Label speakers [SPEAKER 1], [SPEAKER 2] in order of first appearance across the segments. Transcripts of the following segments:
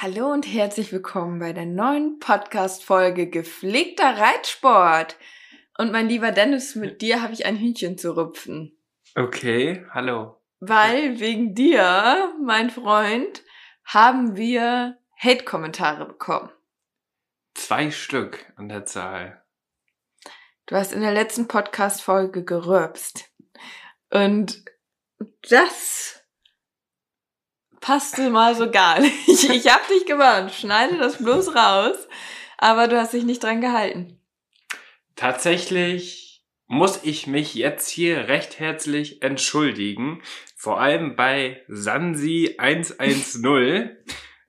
[SPEAKER 1] Hallo und herzlich willkommen bei der neuen Podcast-Folge Gepflegter Reitsport. Und mein lieber Dennis, mit dir habe ich ein Hühnchen zu rupfen.
[SPEAKER 2] Okay, hallo.
[SPEAKER 1] Weil wegen dir, mein Freund, haben wir Hate-Kommentare bekommen.
[SPEAKER 2] Zwei Stück an der Zahl.
[SPEAKER 1] Du hast in der letzten Podcast-Folge geröpst. Und das passte mal so gar nicht. Ich hab dich gewarnt, schneide das bloß raus. Aber du hast dich nicht dran gehalten.
[SPEAKER 2] Tatsächlich muss ich mich jetzt hier recht herzlich entschuldigen. Vor allem bei Sansi 110.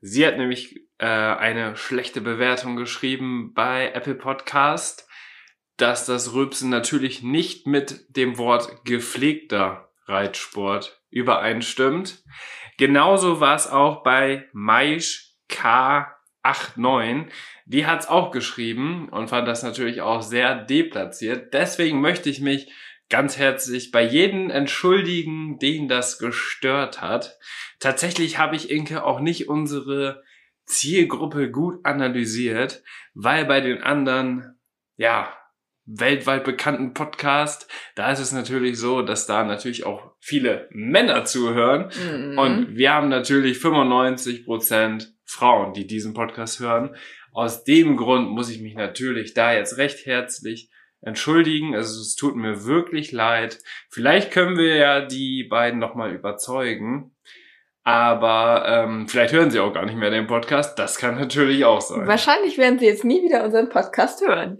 [SPEAKER 2] Sie hat nämlich äh, eine schlechte Bewertung geschrieben bei Apple Podcast, dass das Rülpsen natürlich nicht mit dem Wort gepflegter Reitsport übereinstimmt. Genauso war es auch bei Maisch K89. Die hat es auch geschrieben und fand das natürlich auch sehr deplatziert. Deswegen möchte ich mich ganz herzlich bei jedem entschuldigen, den das gestört hat. Tatsächlich habe ich Inke auch nicht unsere Zielgruppe gut analysiert, weil bei den anderen, ja, weltweit bekannten Podcast, da ist es natürlich so, dass da natürlich auch viele Männer zuhören. Mhm. Und wir haben natürlich 95 Prozent Frauen, die diesen Podcast hören. Aus dem Grund muss ich mich natürlich da jetzt recht herzlich entschuldigen. Also es tut mir wirklich leid. Vielleicht können wir ja die beiden nochmal überzeugen. Aber ähm, vielleicht hören sie auch gar nicht mehr den Podcast. Das kann natürlich auch sein.
[SPEAKER 1] Wahrscheinlich werden sie jetzt nie wieder unseren Podcast hören.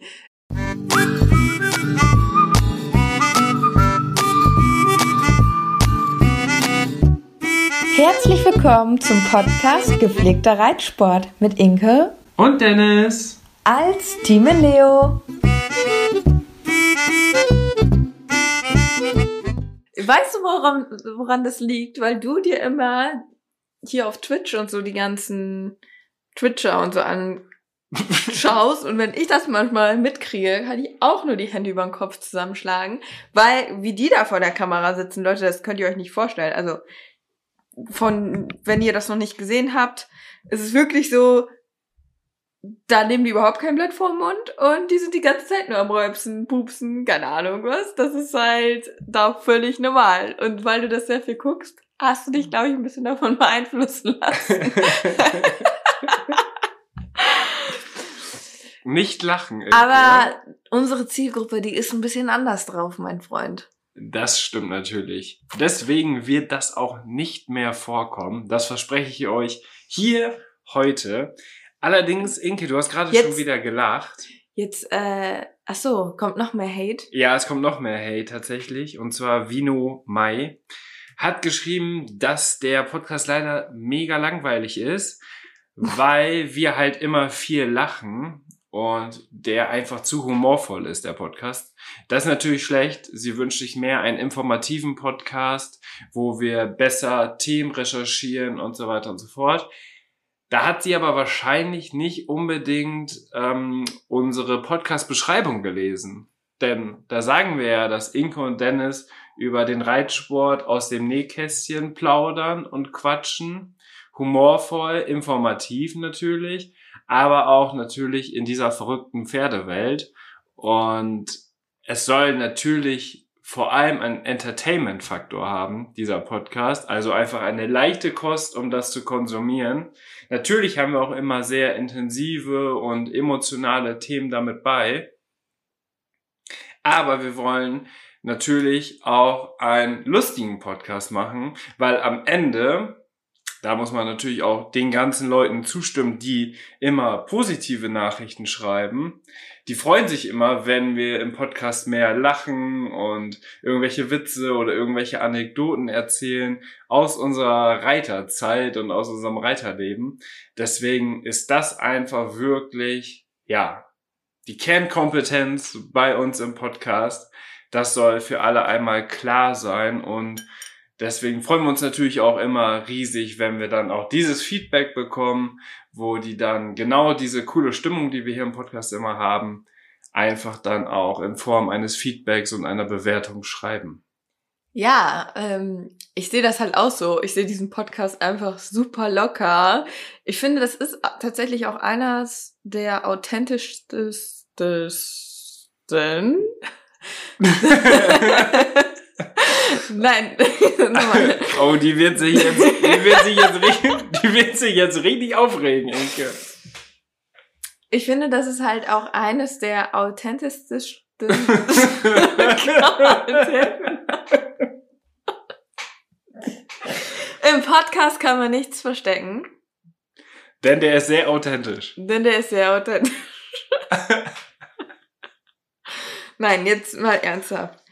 [SPEAKER 1] Herzlich willkommen zum Podcast Gepflegter Reitsport mit Inke
[SPEAKER 2] und Dennis
[SPEAKER 1] als Team Leo. Weißt du, woran, woran das liegt? Weil du dir immer hier auf Twitch und so die ganzen Twitcher und so anschaust und wenn ich das manchmal mitkriege, kann ich auch nur die Hände über den Kopf zusammenschlagen, weil wie die da vor der Kamera sitzen, Leute, das könnt ihr euch nicht vorstellen. Also von, wenn ihr das noch nicht gesehen habt, ist es wirklich so, da nehmen die überhaupt kein Blatt vor den Mund und die sind die ganze Zeit nur am Räupsen, Pupsen, keine Ahnung was. Das ist halt da völlig normal. Und weil du das sehr viel guckst, hast du dich, glaube ich, ein bisschen davon beeinflussen lassen.
[SPEAKER 2] Nicht lachen.
[SPEAKER 1] Aber unsere Zielgruppe, die ist ein bisschen anders drauf, mein Freund.
[SPEAKER 2] Das stimmt natürlich. Deswegen wird das auch nicht mehr vorkommen. Das verspreche ich euch hier heute. Allerdings, Inke, du hast gerade schon wieder gelacht.
[SPEAKER 1] Jetzt, äh, ach so, kommt noch mehr Hate?
[SPEAKER 2] Ja, es kommt noch mehr Hate tatsächlich. Und zwar Vino Mai hat geschrieben, dass der Podcast leider mega langweilig ist, weil wir halt immer viel lachen und der einfach zu humorvoll ist, der Podcast. Das ist natürlich schlecht. Sie wünscht sich mehr einen informativen Podcast, wo wir besser Themen recherchieren und so weiter und so fort. Da hat sie aber wahrscheinlich nicht unbedingt ähm, unsere Podcast-Beschreibung gelesen. Denn da sagen wir ja, dass Inke und Dennis über den Reitsport aus dem Nähkästchen plaudern und quatschen. Humorvoll, informativ natürlich aber auch natürlich in dieser verrückten Pferdewelt. Und es soll natürlich vor allem einen Entertainment-Faktor haben, dieser Podcast. Also einfach eine leichte Kost, um das zu konsumieren. Natürlich haben wir auch immer sehr intensive und emotionale Themen damit bei. Aber wir wollen natürlich auch einen lustigen Podcast machen, weil am Ende da muss man natürlich auch den ganzen Leuten zustimmen, die immer positive Nachrichten schreiben. Die freuen sich immer, wenn wir im Podcast mehr lachen und irgendwelche Witze oder irgendwelche Anekdoten erzählen aus unserer Reiterzeit und aus unserem Reiterleben. Deswegen ist das einfach wirklich, ja, die Kernkompetenz bei uns im Podcast. Das soll für alle einmal klar sein und deswegen freuen wir uns natürlich auch immer riesig, wenn wir dann auch dieses Feedback bekommen, wo die dann genau diese coole Stimmung, die wir hier im Podcast immer haben, einfach dann auch in Form eines Feedbacks und einer Bewertung schreiben.
[SPEAKER 1] Ja, ähm, ich sehe das halt auch so. Ich sehe diesen Podcast einfach super locker. Ich finde, das ist tatsächlich auch eines der authentischsten Nein.
[SPEAKER 2] oh, die wird sich jetzt, die wird sich jetzt, richtig, die wird sich jetzt richtig aufregen, Enke.
[SPEAKER 1] Ich finde, das ist halt auch eines der authentischsten. Im Podcast kann man nichts verstecken.
[SPEAKER 2] Denn der ist sehr authentisch.
[SPEAKER 1] Denn der ist sehr authentisch. Nein, jetzt mal ernsthaft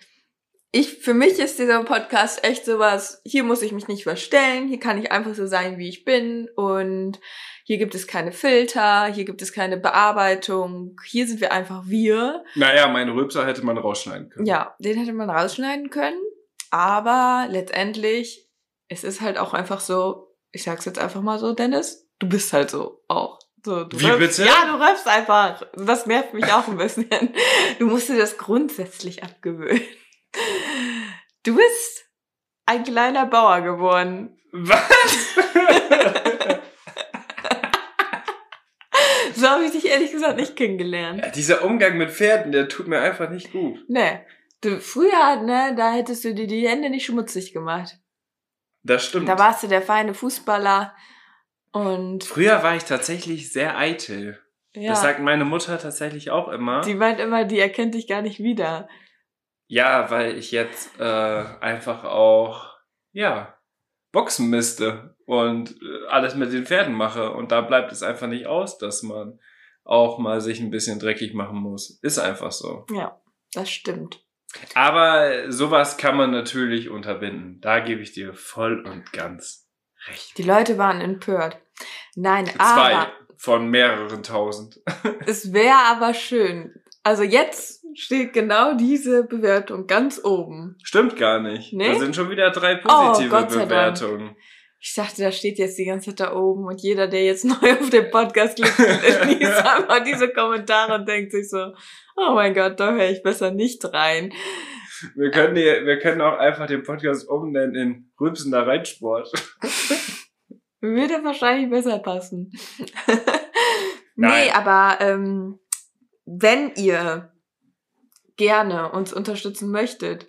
[SPEAKER 1] ich, für mich ist dieser Podcast echt sowas, hier muss ich mich nicht verstellen, hier kann ich einfach so sein, wie ich bin und hier gibt es keine Filter, hier gibt es keine Bearbeitung, hier sind wir einfach wir.
[SPEAKER 2] Naja, meine Rülpser hätte man rausschneiden können.
[SPEAKER 1] Ja, den hätte man rausschneiden können, aber letztendlich, es ist halt auch einfach so, ich sag's jetzt einfach mal so, Dennis, du bist halt so auch. So, du
[SPEAKER 2] Wie
[SPEAKER 1] bitte? Ja, du röpst einfach. Das nervt mich auch ein bisschen. Du musst dir das grundsätzlich abgewöhnen. Du bist ein kleiner Bauer geworden.
[SPEAKER 2] Was?
[SPEAKER 1] so habe ich dich ehrlich gesagt nicht kennengelernt.
[SPEAKER 2] Ja, dieser Umgang mit Pferden, der tut mir einfach nicht gut.
[SPEAKER 1] Nee. Du, früher, ne, da hättest du dir die Hände nicht schmutzig gemacht.
[SPEAKER 2] Das stimmt.
[SPEAKER 1] Da warst du der feine Fußballer und.
[SPEAKER 2] Früher war ich tatsächlich sehr eitel. Ja. Das sagt meine Mutter tatsächlich auch immer.
[SPEAKER 1] Die meint immer, die erkennt dich gar nicht wieder.
[SPEAKER 2] Ja, weil ich jetzt äh, einfach auch, ja, Boxen misste und äh, alles mit den Pferden mache. Und da bleibt es einfach nicht aus, dass man auch mal sich ein bisschen dreckig machen muss. Ist einfach so.
[SPEAKER 1] Ja, das stimmt.
[SPEAKER 2] Aber sowas kann man natürlich unterbinden. Da gebe ich dir voll und ganz recht.
[SPEAKER 1] Die Leute waren empört. Nein,
[SPEAKER 2] Zwei aber. von mehreren tausend.
[SPEAKER 1] es wäre aber schön. Also jetzt steht genau diese Bewertung ganz oben.
[SPEAKER 2] Stimmt gar nicht. Nee? Da sind schon wieder drei positive oh, Bewertungen.
[SPEAKER 1] Ich dachte, da steht jetzt die ganze Zeit da oben und jeder, der jetzt neu auf dem Podcast klickt, liest einfach diese Kommentare und denkt sich so, oh mein Gott, da höre ich besser nicht rein.
[SPEAKER 2] Wir können, die, wir können auch einfach den Podcast umnennen in Rübsender Reitsport.
[SPEAKER 1] Würde wahrscheinlich besser passen. nee, aber ähm, wenn ihr gerne uns unterstützen möchtet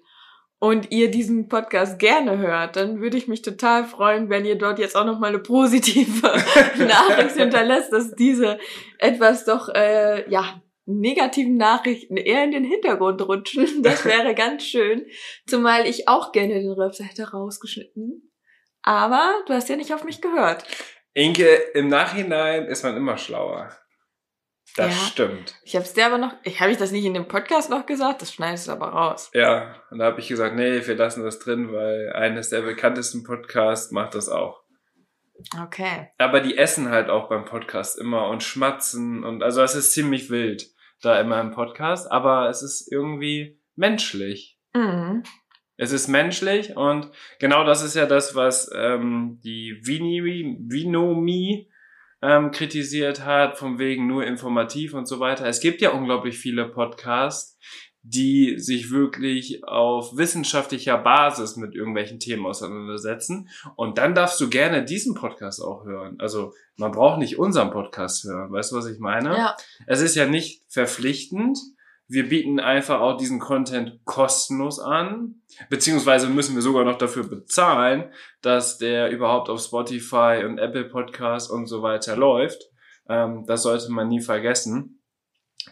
[SPEAKER 1] und ihr diesen Podcast gerne hört, dann würde ich mich total freuen, wenn ihr dort jetzt auch noch mal eine positive Nachricht hinterlässt, dass diese etwas doch äh, ja negativen Nachrichten eher in den Hintergrund rutschen. Das wäre ganz schön, zumal ich auch gerne den Röpser hätte rausgeschnitten. Aber du hast ja nicht auf mich gehört.
[SPEAKER 2] Inke, im Nachhinein ist man immer schlauer. Das ja, stimmt.
[SPEAKER 1] Ich habe es dir aber noch, ich habe ich das nicht in dem Podcast noch gesagt, das schneidest du aber raus.
[SPEAKER 2] Ja, und da habe ich gesagt, nee, wir lassen das drin, weil eines der bekanntesten Podcasts macht das auch.
[SPEAKER 1] Okay.
[SPEAKER 2] Aber die essen halt auch beim Podcast immer und schmatzen und also es ist ziemlich wild da immer im Podcast, aber es ist irgendwie menschlich. Mhm. Es ist menschlich und genau das ist ja das, was ähm, die Vini, Vinomie ähm, kritisiert hat, von wegen nur informativ und so weiter. Es gibt ja unglaublich viele Podcasts, die sich wirklich auf wissenschaftlicher Basis mit irgendwelchen Themen auseinandersetzen. Und dann darfst du gerne diesen Podcast auch hören. Also man braucht nicht unseren Podcast hören. Weißt du, was ich meine?
[SPEAKER 1] Ja.
[SPEAKER 2] Es ist ja nicht verpflichtend, wir bieten einfach auch diesen Content kostenlos an, beziehungsweise müssen wir sogar noch dafür bezahlen, dass der überhaupt auf Spotify und Apple Podcasts und so weiter läuft. Ähm, das sollte man nie vergessen.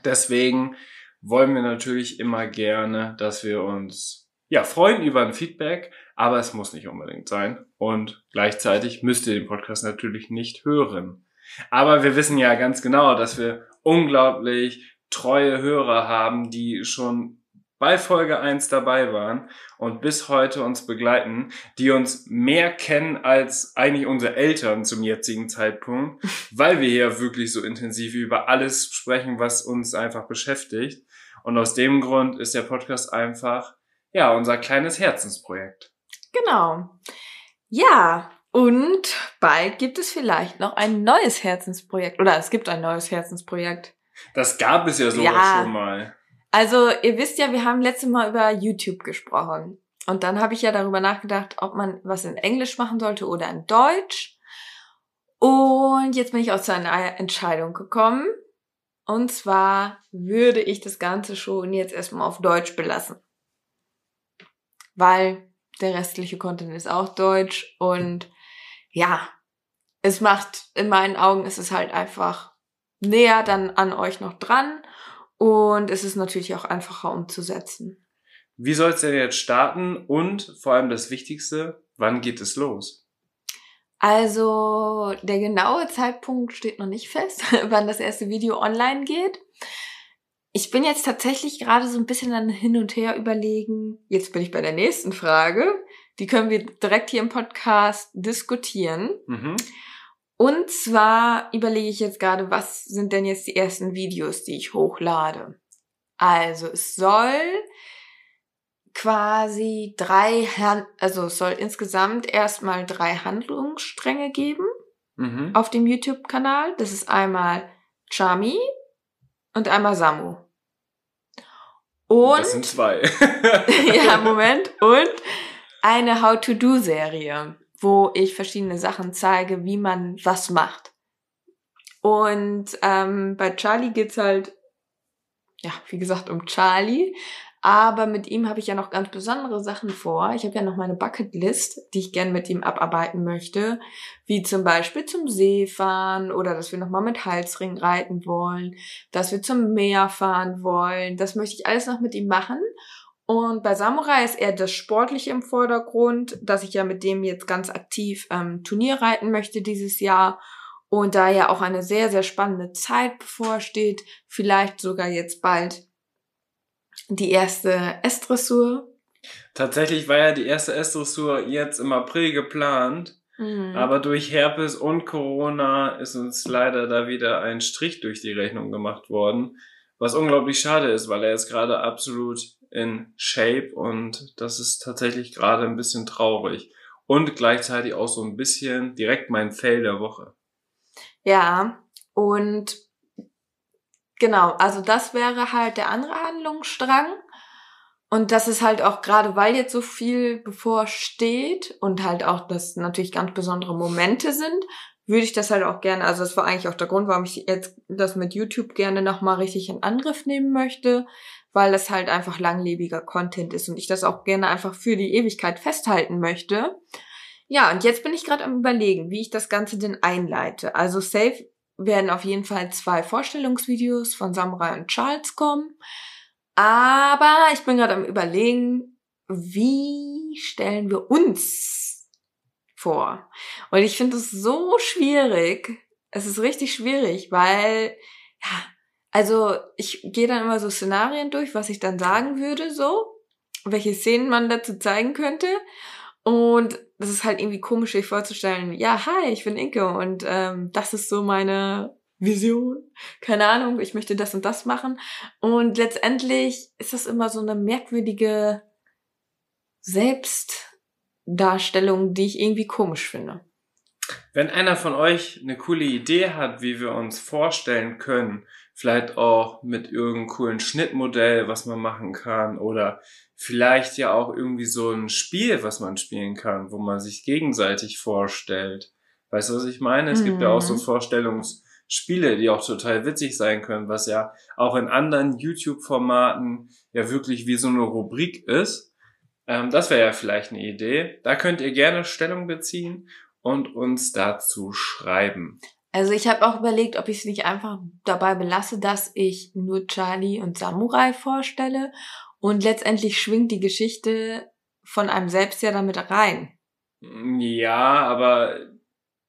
[SPEAKER 2] Deswegen wollen wir natürlich immer gerne, dass wir uns ja, freuen über ein Feedback, aber es muss nicht unbedingt sein. Und gleichzeitig müsst ihr den Podcast natürlich nicht hören. Aber wir wissen ja ganz genau, dass wir unglaublich treue Hörer haben, die schon bei Folge 1 dabei waren und bis heute uns begleiten, die uns mehr kennen als eigentlich unsere Eltern zum jetzigen Zeitpunkt, weil wir hier wirklich so intensiv über alles sprechen, was uns einfach beschäftigt. Und aus dem Grund ist der Podcast einfach, ja, unser kleines Herzensprojekt.
[SPEAKER 1] Genau. Ja, und bald gibt es vielleicht noch ein neues Herzensprojekt. Oder es gibt ein neues Herzensprojekt.
[SPEAKER 2] Das gab es ja sogar ja. schon mal.
[SPEAKER 1] Also, ihr wisst ja, wir haben letztes Mal über YouTube gesprochen. Und dann habe ich ja darüber nachgedacht, ob man was in Englisch machen sollte oder in Deutsch. Und jetzt bin ich auch zu einer Entscheidung gekommen. Und zwar würde ich das Ganze schon jetzt erstmal auf Deutsch belassen. Weil der restliche Content ist auch Deutsch und ja, es macht, in meinen Augen ist es halt einfach näher dann an euch noch dran und es ist natürlich auch einfacher umzusetzen.
[SPEAKER 2] Wie soll es denn jetzt starten und vor allem das Wichtigste, wann geht es los?
[SPEAKER 1] Also der genaue Zeitpunkt steht noch nicht fest, wann das erste Video online geht. Ich bin jetzt tatsächlich gerade so ein bisschen dann hin und her überlegen. Jetzt bin ich bei der nächsten Frage. Die können wir direkt hier im Podcast diskutieren. Mhm. Und zwar überlege ich jetzt gerade, was sind denn jetzt die ersten Videos, die ich hochlade? Also es soll quasi drei, also es soll insgesamt erstmal drei Handlungsstränge geben mhm. auf dem YouTube-Kanal. Das ist einmal Chami und einmal Samu.
[SPEAKER 2] Und das sind zwei.
[SPEAKER 1] ja, Moment. Und eine How-to-Do-Serie, wo ich verschiedene Sachen zeige, wie man was macht. Und ähm, bei Charlie geht's halt, ja, wie gesagt, um Charlie. Aber mit ihm habe ich ja noch ganz besondere Sachen vor. Ich habe ja noch meine Bucketlist, die ich gern mit ihm abarbeiten möchte. Wie zum Beispiel zum See fahren oder dass wir nochmal mit Halsring reiten wollen, dass wir zum Meer fahren wollen. Das möchte ich alles noch mit ihm machen. Und bei Samurai ist eher das Sportliche im Vordergrund, dass ich ja mit dem jetzt ganz aktiv ähm, Turnier reiten möchte dieses Jahr. Und da ja auch eine sehr, sehr spannende Zeit bevorsteht, vielleicht sogar jetzt bald die erste S-Dressur.
[SPEAKER 2] Tatsächlich war ja die erste S-Dressur jetzt im April geplant. Mhm. Aber durch Herpes und Corona ist uns leider da wieder ein Strich durch die Rechnung gemacht worden. Was unglaublich schade ist, weil er ist gerade absolut in Shape und das ist tatsächlich gerade ein bisschen traurig. Und gleichzeitig auch so ein bisschen direkt mein Fail der Woche.
[SPEAKER 1] Ja, und genau, also das wäre halt der andere Handlungsstrang. Und das ist halt auch gerade, weil jetzt so viel bevorsteht und halt auch das natürlich ganz besondere Momente sind, würde ich das halt auch gerne, also das war eigentlich auch der Grund, warum ich jetzt das mit YouTube gerne nochmal richtig in Angriff nehmen möchte, weil das halt einfach langlebiger Content ist und ich das auch gerne einfach für die Ewigkeit festhalten möchte. Ja, und jetzt bin ich gerade am überlegen, wie ich das Ganze denn einleite. Also safe werden auf jeden Fall zwei Vorstellungsvideos von Samurai und Charles kommen. Aber ich bin gerade am überlegen, wie stellen wir uns vor. Und ich finde es so schwierig. Es ist richtig schwierig, weil, ja, also ich gehe dann immer so Szenarien durch, was ich dann sagen würde, so, welche Szenen man dazu zeigen könnte. Und das ist halt irgendwie komisch, sich vorzustellen, ja, hi, ich bin Inke und ähm, das ist so meine Vision. Keine Ahnung, ich möchte das und das machen. Und letztendlich ist das immer so eine merkwürdige Selbst, Darstellung, die ich irgendwie komisch finde.
[SPEAKER 2] Wenn einer von euch eine coole Idee hat, wie wir uns vorstellen können, vielleicht auch mit irgendeinem coolen Schnittmodell, was man machen kann, oder vielleicht ja auch irgendwie so ein Spiel, was man spielen kann, wo man sich gegenseitig vorstellt. Weißt du, was ich meine? Es mhm. gibt ja auch so mhm. Vorstellungsspiele, die auch total witzig sein können, was ja auch in anderen YouTube-Formaten ja wirklich wie so eine Rubrik ist ähm, das wäre ja vielleicht eine Idee. Da könnt ihr gerne Stellung beziehen und uns dazu schreiben.
[SPEAKER 1] Also ich habe auch überlegt, ob ich es nicht einfach dabei belasse, dass ich nur Charlie und Samurai vorstelle Und letztendlich schwingt die Geschichte von einem selbst ja damit rein.
[SPEAKER 2] Ja, aber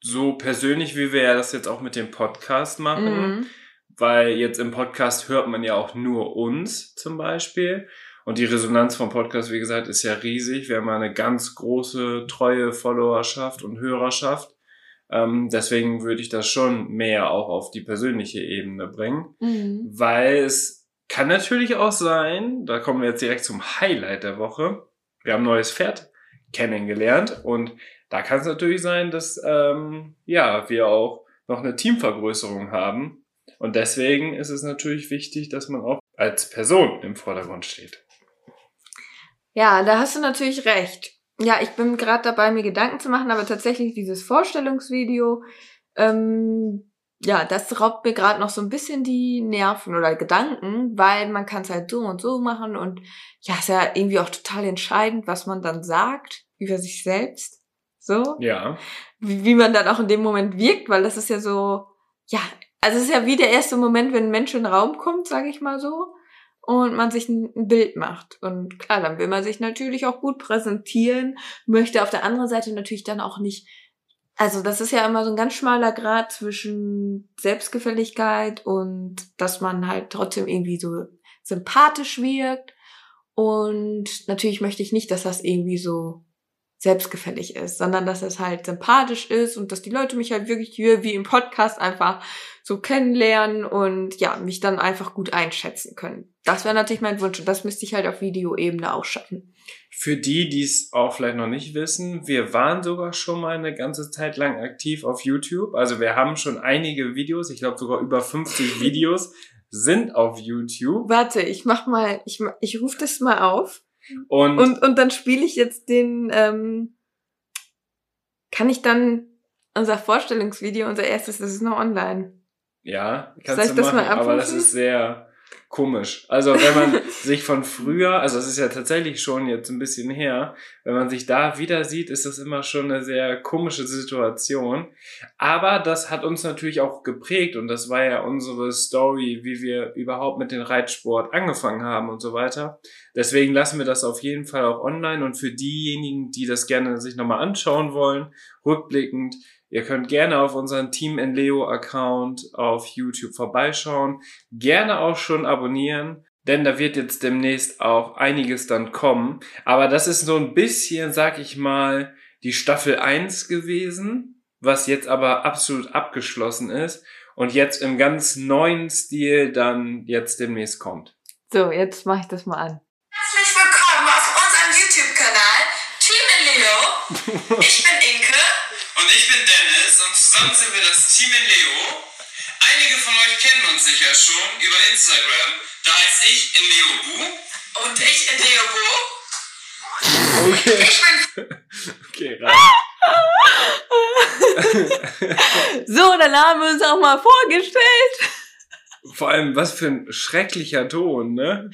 [SPEAKER 2] so persönlich, wie wir ja das jetzt auch mit dem Podcast machen, mhm. weil jetzt im Podcast hört man ja auch nur uns zum Beispiel. Und die Resonanz vom Podcast, wie gesagt, ist ja riesig. Wir haben eine ganz große, treue Followerschaft und Hörerschaft. Ähm, deswegen würde ich das schon mehr auch auf die persönliche Ebene bringen, mhm. weil es kann natürlich auch sein, da kommen wir jetzt direkt zum Highlight der Woche. Wir haben ein neues Pferd kennengelernt und da kann es natürlich sein, dass ähm, ja wir auch noch eine Teamvergrößerung haben und deswegen ist es natürlich wichtig, dass man auch als Person im Vordergrund steht.
[SPEAKER 1] Ja, da hast du natürlich recht. Ja, ich bin gerade dabei, mir Gedanken zu machen, aber tatsächlich dieses Vorstellungsvideo, ähm, ja, das raubt mir gerade noch so ein bisschen die Nerven oder Gedanken, weil man kann es halt so und so machen und ja, ist ja irgendwie auch total entscheidend, was man dann sagt über sich selbst. So.
[SPEAKER 2] Ja.
[SPEAKER 1] Wie, wie man dann auch in dem Moment wirkt, weil das ist ja so, ja, also es ist ja wie der erste Moment, wenn ein Mensch in den Raum kommt, sage ich mal so und man sich ein, Bild macht. Und klar, dann will man sich natürlich auch gut präsentieren, möchte auf der anderen Seite natürlich dann auch nicht, also das ist ja immer so ein ganz schmaler Grad zwischen Selbstgefälligkeit und dass man halt trotzdem irgendwie so sympathisch wirkt. Und natürlich möchte ich nicht, dass das irgendwie so selbstgefällig ist, sondern dass es halt sympathisch ist und dass die Leute mich halt wirklich hier wie im Podcast einfach so kennenlernen und ja, mich dann einfach gut einschätzen können. Das wäre natürlich mein Wunsch und das müsste ich halt auf Videoebene auch schaffen.
[SPEAKER 2] Für die, die es auch vielleicht noch nicht wissen, wir waren sogar schon mal eine ganze Zeit lang aktiv auf YouTube. Also wir haben schon einige Videos, ich glaube sogar über 50 Videos sind auf YouTube.
[SPEAKER 1] Warte, ich mach mal, ich, ich rufe das mal auf. Und, und, und dann spiele ich jetzt den, ähm, kann ich dann unser Vorstellungsvideo, unser erstes, das ist noch online.
[SPEAKER 2] Ja, kannst Soll du machen, aber das ist sehr, komisch. Also wenn man sich von früher, also es ist ja tatsächlich schon jetzt ein bisschen her, wenn man sich da wieder sieht, ist das immer schon eine sehr komische Situation. Aber das hat uns natürlich auch geprägt und das war ja unsere Story, wie wir überhaupt mit dem Reitsport angefangen haben und so weiter. Deswegen lassen wir das auf jeden Fall auch online und für diejenigen, die das gerne sich nochmal anschauen wollen, rückblickend, Ihr könnt gerne auf unseren Team in Leo Account auf YouTube vorbeischauen. Gerne auch schon abonnieren, denn da wird jetzt demnächst auch einiges dann kommen. Aber das ist so ein bisschen, sag ich mal, die Staffel 1 gewesen, was jetzt aber absolut abgeschlossen ist und jetzt im ganz neuen Stil dann jetzt demnächst kommt.
[SPEAKER 1] So, jetzt mache ich das mal an.
[SPEAKER 3] Herzlich willkommen auf unserem YouTube-Kanal Team in Leo. Ich bin Inke.
[SPEAKER 2] Und ich bin Dennis und zusammen sind wir das Team in Leo. Einige von euch kennen uns sicher schon über Instagram. Da heißt ich in Leo Bu.
[SPEAKER 3] Und ich in Leo
[SPEAKER 2] Bu. Okay. Ich bin. okay,
[SPEAKER 1] rein. so, dann haben wir uns auch mal vorgestellt.
[SPEAKER 2] Vor allem, was für ein schrecklicher Ton, ne?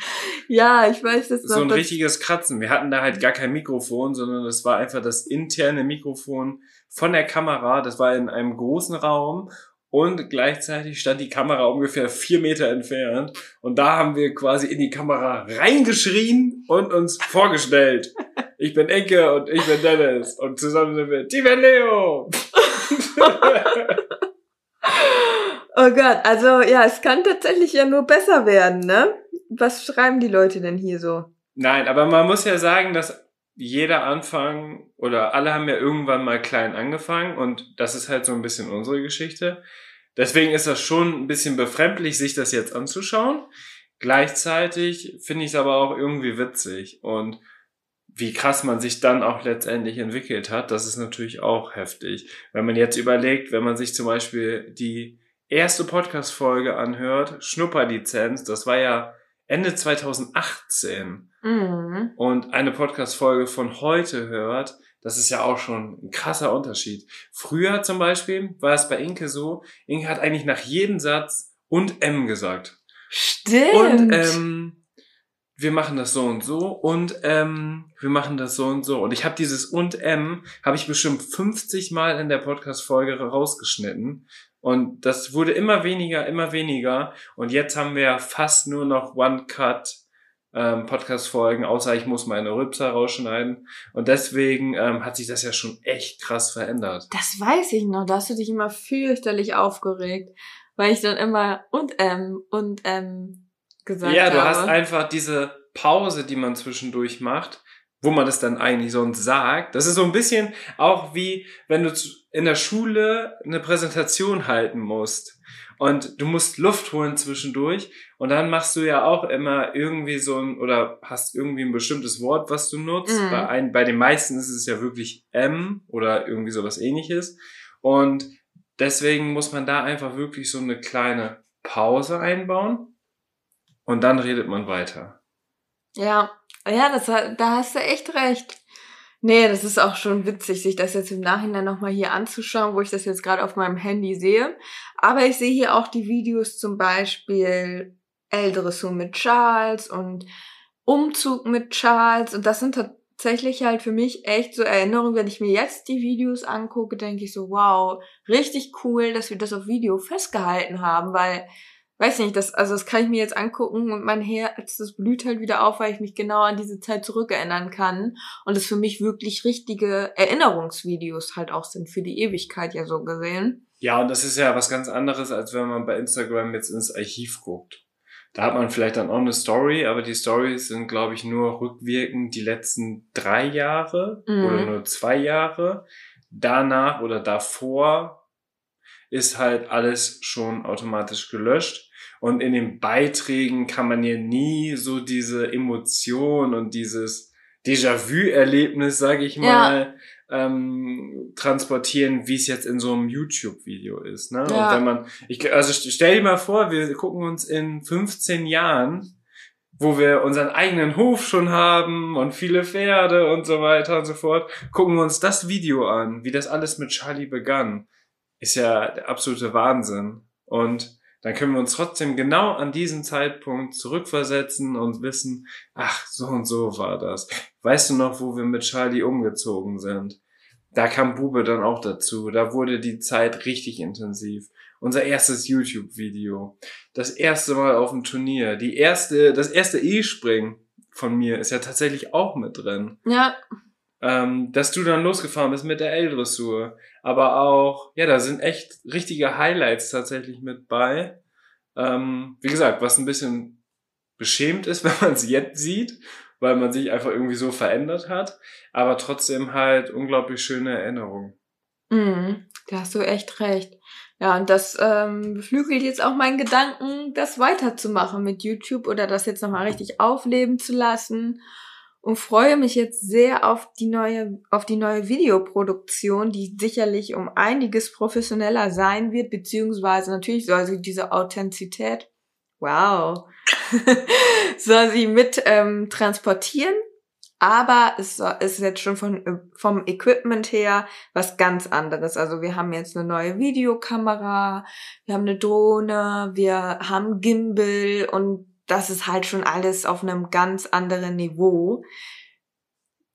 [SPEAKER 1] Ja, ich weiß das
[SPEAKER 2] So ein richtiges Kratzen. Wir hatten da halt gar kein Mikrofon, sondern das war einfach das interne Mikrofon von der Kamera. Das war in einem großen Raum und gleichzeitig stand die Kamera ungefähr vier Meter entfernt. Und da haben wir quasi in die Kamera reingeschrien und uns vorgestellt. Ich bin Enke und ich bin Dennis. Und zusammen sind wir Team Leo.
[SPEAKER 1] oh Gott, also ja, es kann tatsächlich ja nur besser werden, ne? Was schreiben die Leute denn hier so?
[SPEAKER 2] Nein, aber man muss ja sagen, dass jeder Anfang oder alle haben ja irgendwann mal klein angefangen und das ist halt so ein bisschen unsere Geschichte. Deswegen ist das schon ein bisschen befremdlich, sich das jetzt anzuschauen. Gleichzeitig finde ich es aber auch irgendwie witzig und wie krass man sich dann auch letztendlich entwickelt hat, das ist natürlich auch heftig. Wenn man jetzt überlegt, wenn man sich zum Beispiel die erste Podcast-Folge anhört, Schnupperlizenz, das war ja Ende 2018 mhm. und eine Podcast-Folge von heute hört, das ist ja auch schon ein krasser Unterschied. Früher zum Beispiel war es bei Inke so, Inke hat eigentlich nach jedem Satz und M gesagt.
[SPEAKER 1] Stimmt.
[SPEAKER 2] Und ähm, wir machen das so und so und ähm, wir machen das so und so. Und ich habe dieses und M, habe ich bestimmt 50 Mal in der Podcast-Folge rausgeschnitten, und das wurde immer weniger, immer weniger. Und jetzt haben wir fast nur noch One Cut ähm, Podcast-Folgen, außer ich muss meine Rübser rausschneiden. Und deswegen ähm, hat sich das ja schon echt krass verändert.
[SPEAKER 1] Das weiß ich noch, da hast du dich immer fürchterlich aufgeregt, weil ich dann immer und ähm und ähm gesagt
[SPEAKER 2] Ja,
[SPEAKER 1] habe.
[SPEAKER 2] du hast einfach diese Pause, die man zwischendurch macht, wo man das dann eigentlich sonst sagt. Das ist so ein bisschen auch wie, wenn du in der Schule eine Präsentation halten musst und du musst Luft holen zwischendurch und dann machst du ja auch immer irgendwie so ein oder hast irgendwie ein bestimmtes Wort, was du nutzt.
[SPEAKER 1] Mhm.
[SPEAKER 2] Bei, ein, bei den meisten ist es ja wirklich M oder irgendwie sowas ähnliches und deswegen muss man da einfach wirklich so eine kleine Pause einbauen und dann redet man weiter.
[SPEAKER 1] Ja, ja, das, da hast du echt recht. Nee, das ist auch schon witzig, sich das jetzt im Nachhinein nochmal hier anzuschauen, wo ich das jetzt gerade auf meinem Handy sehe. Aber ich sehe hier auch die Videos zum Beispiel L-Dressur mit Charles und Umzug mit Charles. Und das sind tatsächlich halt für mich echt so Erinnerungen. Wenn ich mir jetzt die Videos angucke, denke ich so, wow, richtig cool, dass wir das auf Video festgehalten haben, weil weiß nicht, das, also das kann ich mir jetzt angucken und mein Herz, das blüht halt wieder auf, weil ich mich genau an diese Zeit zurückerinnern kann und es für mich wirklich richtige Erinnerungsvideos halt auch sind, für die Ewigkeit ja so gesehen.
[SPEAKER 2] Ja, und das ist ja was ganz anderes, als wenn man bei Instagram jetzt ins Archiv guckt. Da hat man vielleicht dann auch eine Story, aber die Stories sind, glaube ich, nur rückwirkend die letzten drei Jahre
[SPEAKER 1] Mhm.
[SPEAKER 2] oder nur zwei Jahre. Danach oder davor ist halt alles schon automatisch gelöscht. Und in den Beiträgen kann man ja nie so diese Emotion und dieses Déjà-vu-Erlebnis, sage ich
[SPEAKER 1] Ja.
[SPEAKER 2] mal, ähm, transportieren, wie es jetzt in so einem YouTube-Video ist. Ne?
[SPEAKER 1] Ja.
[SPEAKER 2] Und wenn man, ich, also st- stell dir mal vor, wir gucken uns in 15 Jahren, wo wir unseren eigenen Hof schon haben und viele Pferde und so weiter und so fort, gucken wir uns das Video an, wie das alles mit Charlie begann. Ist ja der absolute Wahnsinn. Und dann können wir uns trotzdem genau an diesen Zeitpunkt zurückversetzen und wissen, ach, so und so war das. Weißt du noch, wo wir mit Charlie umgezogen sind? Da kam Bube dann auch dazu. Da wurde die Zeit richtig intensiv. Unser erstes YouTube-Video. Das erste Mal auf dem Turnier. Die erste, das erste E-Spring von mir ist ja tatsächlich auch mit drin.
[SPEAKER 1] Ja,
[SPEAKER 2] Ähm, dass du dann losgefahren bist mit der L-Dressur. Aber auch, ja, da sind echt richtige Highlights tatsächlich mit bei. Ähm, wie gesagt, was ein bisschen beschämt ist, wenn man es jetzt sieht, weil man sich einfach irgendwie so verändert hat. Aber trotzdem halt unglaublich schöne Erinnerungen.
[SPEAKER 1] mhm. da hast du echt recht. Ja, und das ähm, beflügelt jetzt auch meinen Gedanken, das weiterzumachen mit YouTube oder das jetzt nochmal richtig aufleben zu lassen. Und freue mich jetzt sehr auf die neue, auf die neue Videoproduktion, die sicherlich um einiges professioneller sein wird, beziehungsweise natürlich soll sie diese Authentizität, wow, soll sie mit ähm, transportieren. Aber es ist jetzt schon von, vom Equipment her was ganz anderes. Also wir haben jetzt eine neue Videokamera, wir haben eine Drohne, wir haben Gimbal und das ist halt schon alles auf einem ganz anderen Niveau.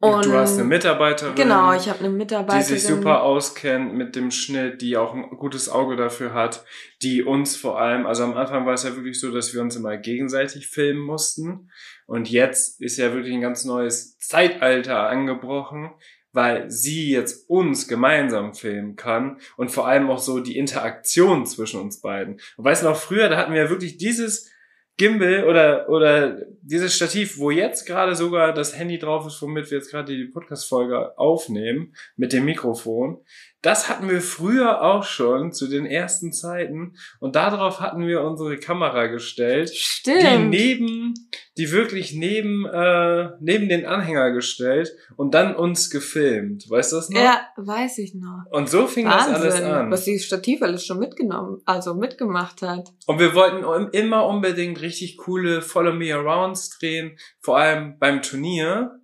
[SPEAKER 2] Und du hast eine Mitarbeiterin.
[SPEAKER 1] Genau, ich habe eine
[SPEAKER 2] die
[SPEAKER 1] Mitarbeiterin.
[SPEAKER 2] sich super auskennt mit dem Schnitt, die auch ein gutes Auge dafür hat, die uns vor allem, also am Anfang war es ja wirklich so, dass wir uns immer gegenseitig filmen mussten und jetzt ist ja wirklich ein ganz neues Zeitalter angebrochen, weil sie jetzt uns gemeinsam filmen kann und vor allem auch so die Interaktion zwischen uns beiden. Und weißt du noch, früher, da hatten wir ja wirklich dieses Gimbal oder, oder dieses Stativ, wo jetzt gerade sogar das Handy drauf ist, womit wir jetzt gerade die Podcast-Folge aufnehmen, mit dem Mikrofon. Das hatten wir früher auch schon zu den ersten Zeiten und darauf hatten wir unsere Kamera gestellt, die
[SPEAKER 1] Stimmt.
[SPEAKER 2] neben, die wirklich neben, äh, neben den Anhänger gestellt und dann uns gefilmt. Weißt du das noch?
[SPEAKER 1] ja, weiß ich noch.
[SPEAKER 2] Und so fing das alles
[SPEAKER 1] Wahnsinn,
[SPEAKER 2] an.
[SPEAKER 1] was dieses Stativ alles schon mitgenommen, also mitgemacht hat.
[SPEAKER 2] Und wir wollten immer unbedingt richtig coole Follow Me Arounds drehen, vor allem beim Turnier.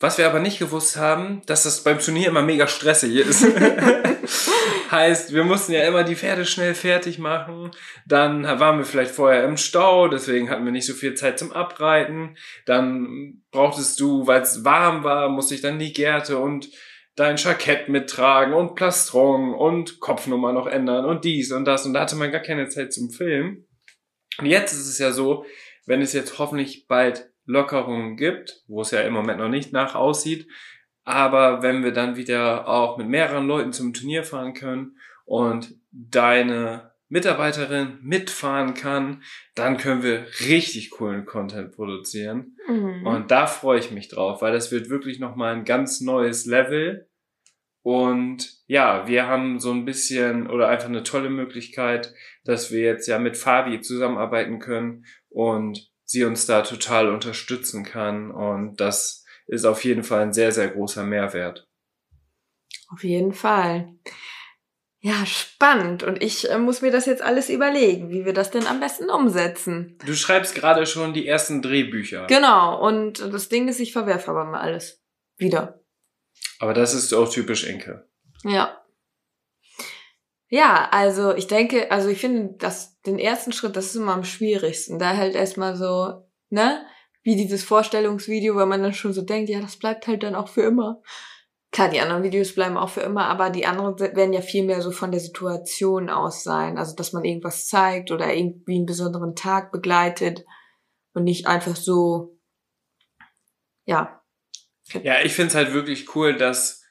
[SPEAKER 2] Was wir aber nicht gewusst haben, dass das beim Turnier immer mega stressig ist. heißt, wir mussten ja immer die Pferde schnell fertig machen. Dann waren wir vielleicht vorher im Stau, deswegen hatten wir nicht so viel Zeit zum Abreiten. Dann brauchtest du, weil es warm war, musste ich dann die Gärte und dein Jackett mittragen und Plastron und Kopfnummer noch ändern und dies und das. Und da hatte man gar keine Zeit zum Filmen. Und jetzt ist es ja so, wenn es jetzt hoffentlich bald Lockerungen gibt, wo es ja im Moment noch nicht nach aussieht, aber wenn wir dann wieder auch mit mehreren Leuten zum Turnier fahren können und deine Mitarbeiterin mitfahren kann, dann können wir richtig coolen Content produzieren.
[SPEAKER 1] Mhm.
[SPEAKER 2] Und da freue ich mich drauf, weil das wird wirklich nochmal ein ganz neues Level. Und ja, wir haben so ein bisschen oder einfach eine tolle Möglichkeit, dass wir jetzt ja mit Fabi zusammenarbeiten können und sie uns da total unterstützen kann. Und das ist auf jeden Fall ein sehr, sehr großer Mehrwert.
[SPEAKER 1] Auf jeden Fall. Ja, spannend. Und ich äh, muss mir das jetzt alles überlegen, wie wir das denn am besten umsetzen.
[SPEAKER 2] Du schreibst gerade schon die ersten Drehbücher.
[SPEAKER 1] Genau. Und das Ding ist, ich verwerfe aber mal alles. Wieder.
[SPEAKER 2] Aber das ist auch typisch Inke.
[SPEAKER 1] Ja. Ja, also ich denke, also ich finde, dass den ersten Schritt, das ist immer am schwierigsten. Da halt erstmal so, ne? Wie dieses Vorstellungsvideo, weil man dann schon so denkt, ja, das bleibt halt dann auch für immer. Klar, die anderen Videos bleiben auch für immer, aber die anderen werden ja viel mehr so von der Situation aus sein. Also, dass man irgendwas zeigt oder irgendwie einen besonderen Tag begleitet und nicht einfach so, ja.
[SPEAKER 2] Ja, ich find's halt wirklich cool, dass,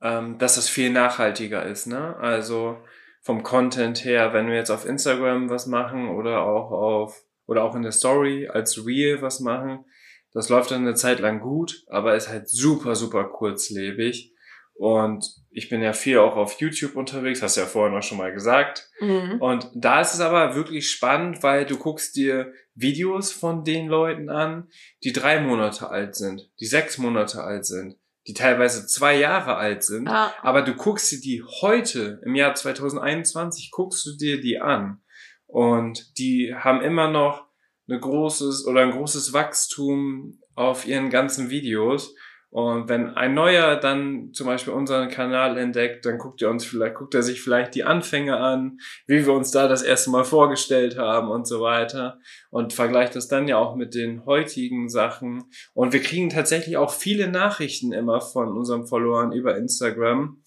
[SPEAKER 2] ähm, dass das viel nachhaltiger ist, ne? Also vom Content her, wenn wir jetzt auf Instagram was machen oder auch auf oder auch in der Story als Reel was machen, das läuft dann eine Zeit lang gut, aber ist halt super, super kurzlebig. Und ich bin ja viel auch auf YouTube unterwegs, hast du ja vorhin auch schon mal gesagt.
[SPEAKER 1] Mhm.
[SPEAKER 2] Und da ist es aber wirklich spannend, weil du guckst dir Videos von den Leuten an, die drei Monate alt sind, die sechs Monate alt sind, die teilweise zwei Jahre alt sind.
[SPEAKER 1] Ja.
[SPEAKER 2] Aber du guckst dir die heute, im Jahr 2021, guckst du dir die an. Und die haben immer noch ein großes oder ein großes Wachstum auf ihren ganzen Videos. Und wenn ein neuer dann zum Beispiel unseren Kanal entdeckt, dann guckt er uns vielleicht, guckt er sich vielleicht die Anfänge an, wie wir uns da das erste Mal vorgestellt haben und so weiter und vergleicht das dann ja auch mit den heutigen Sachen. Und wir kriegen tatsächlich auch viele Nachrichten immer von unseren Followern über Instagram,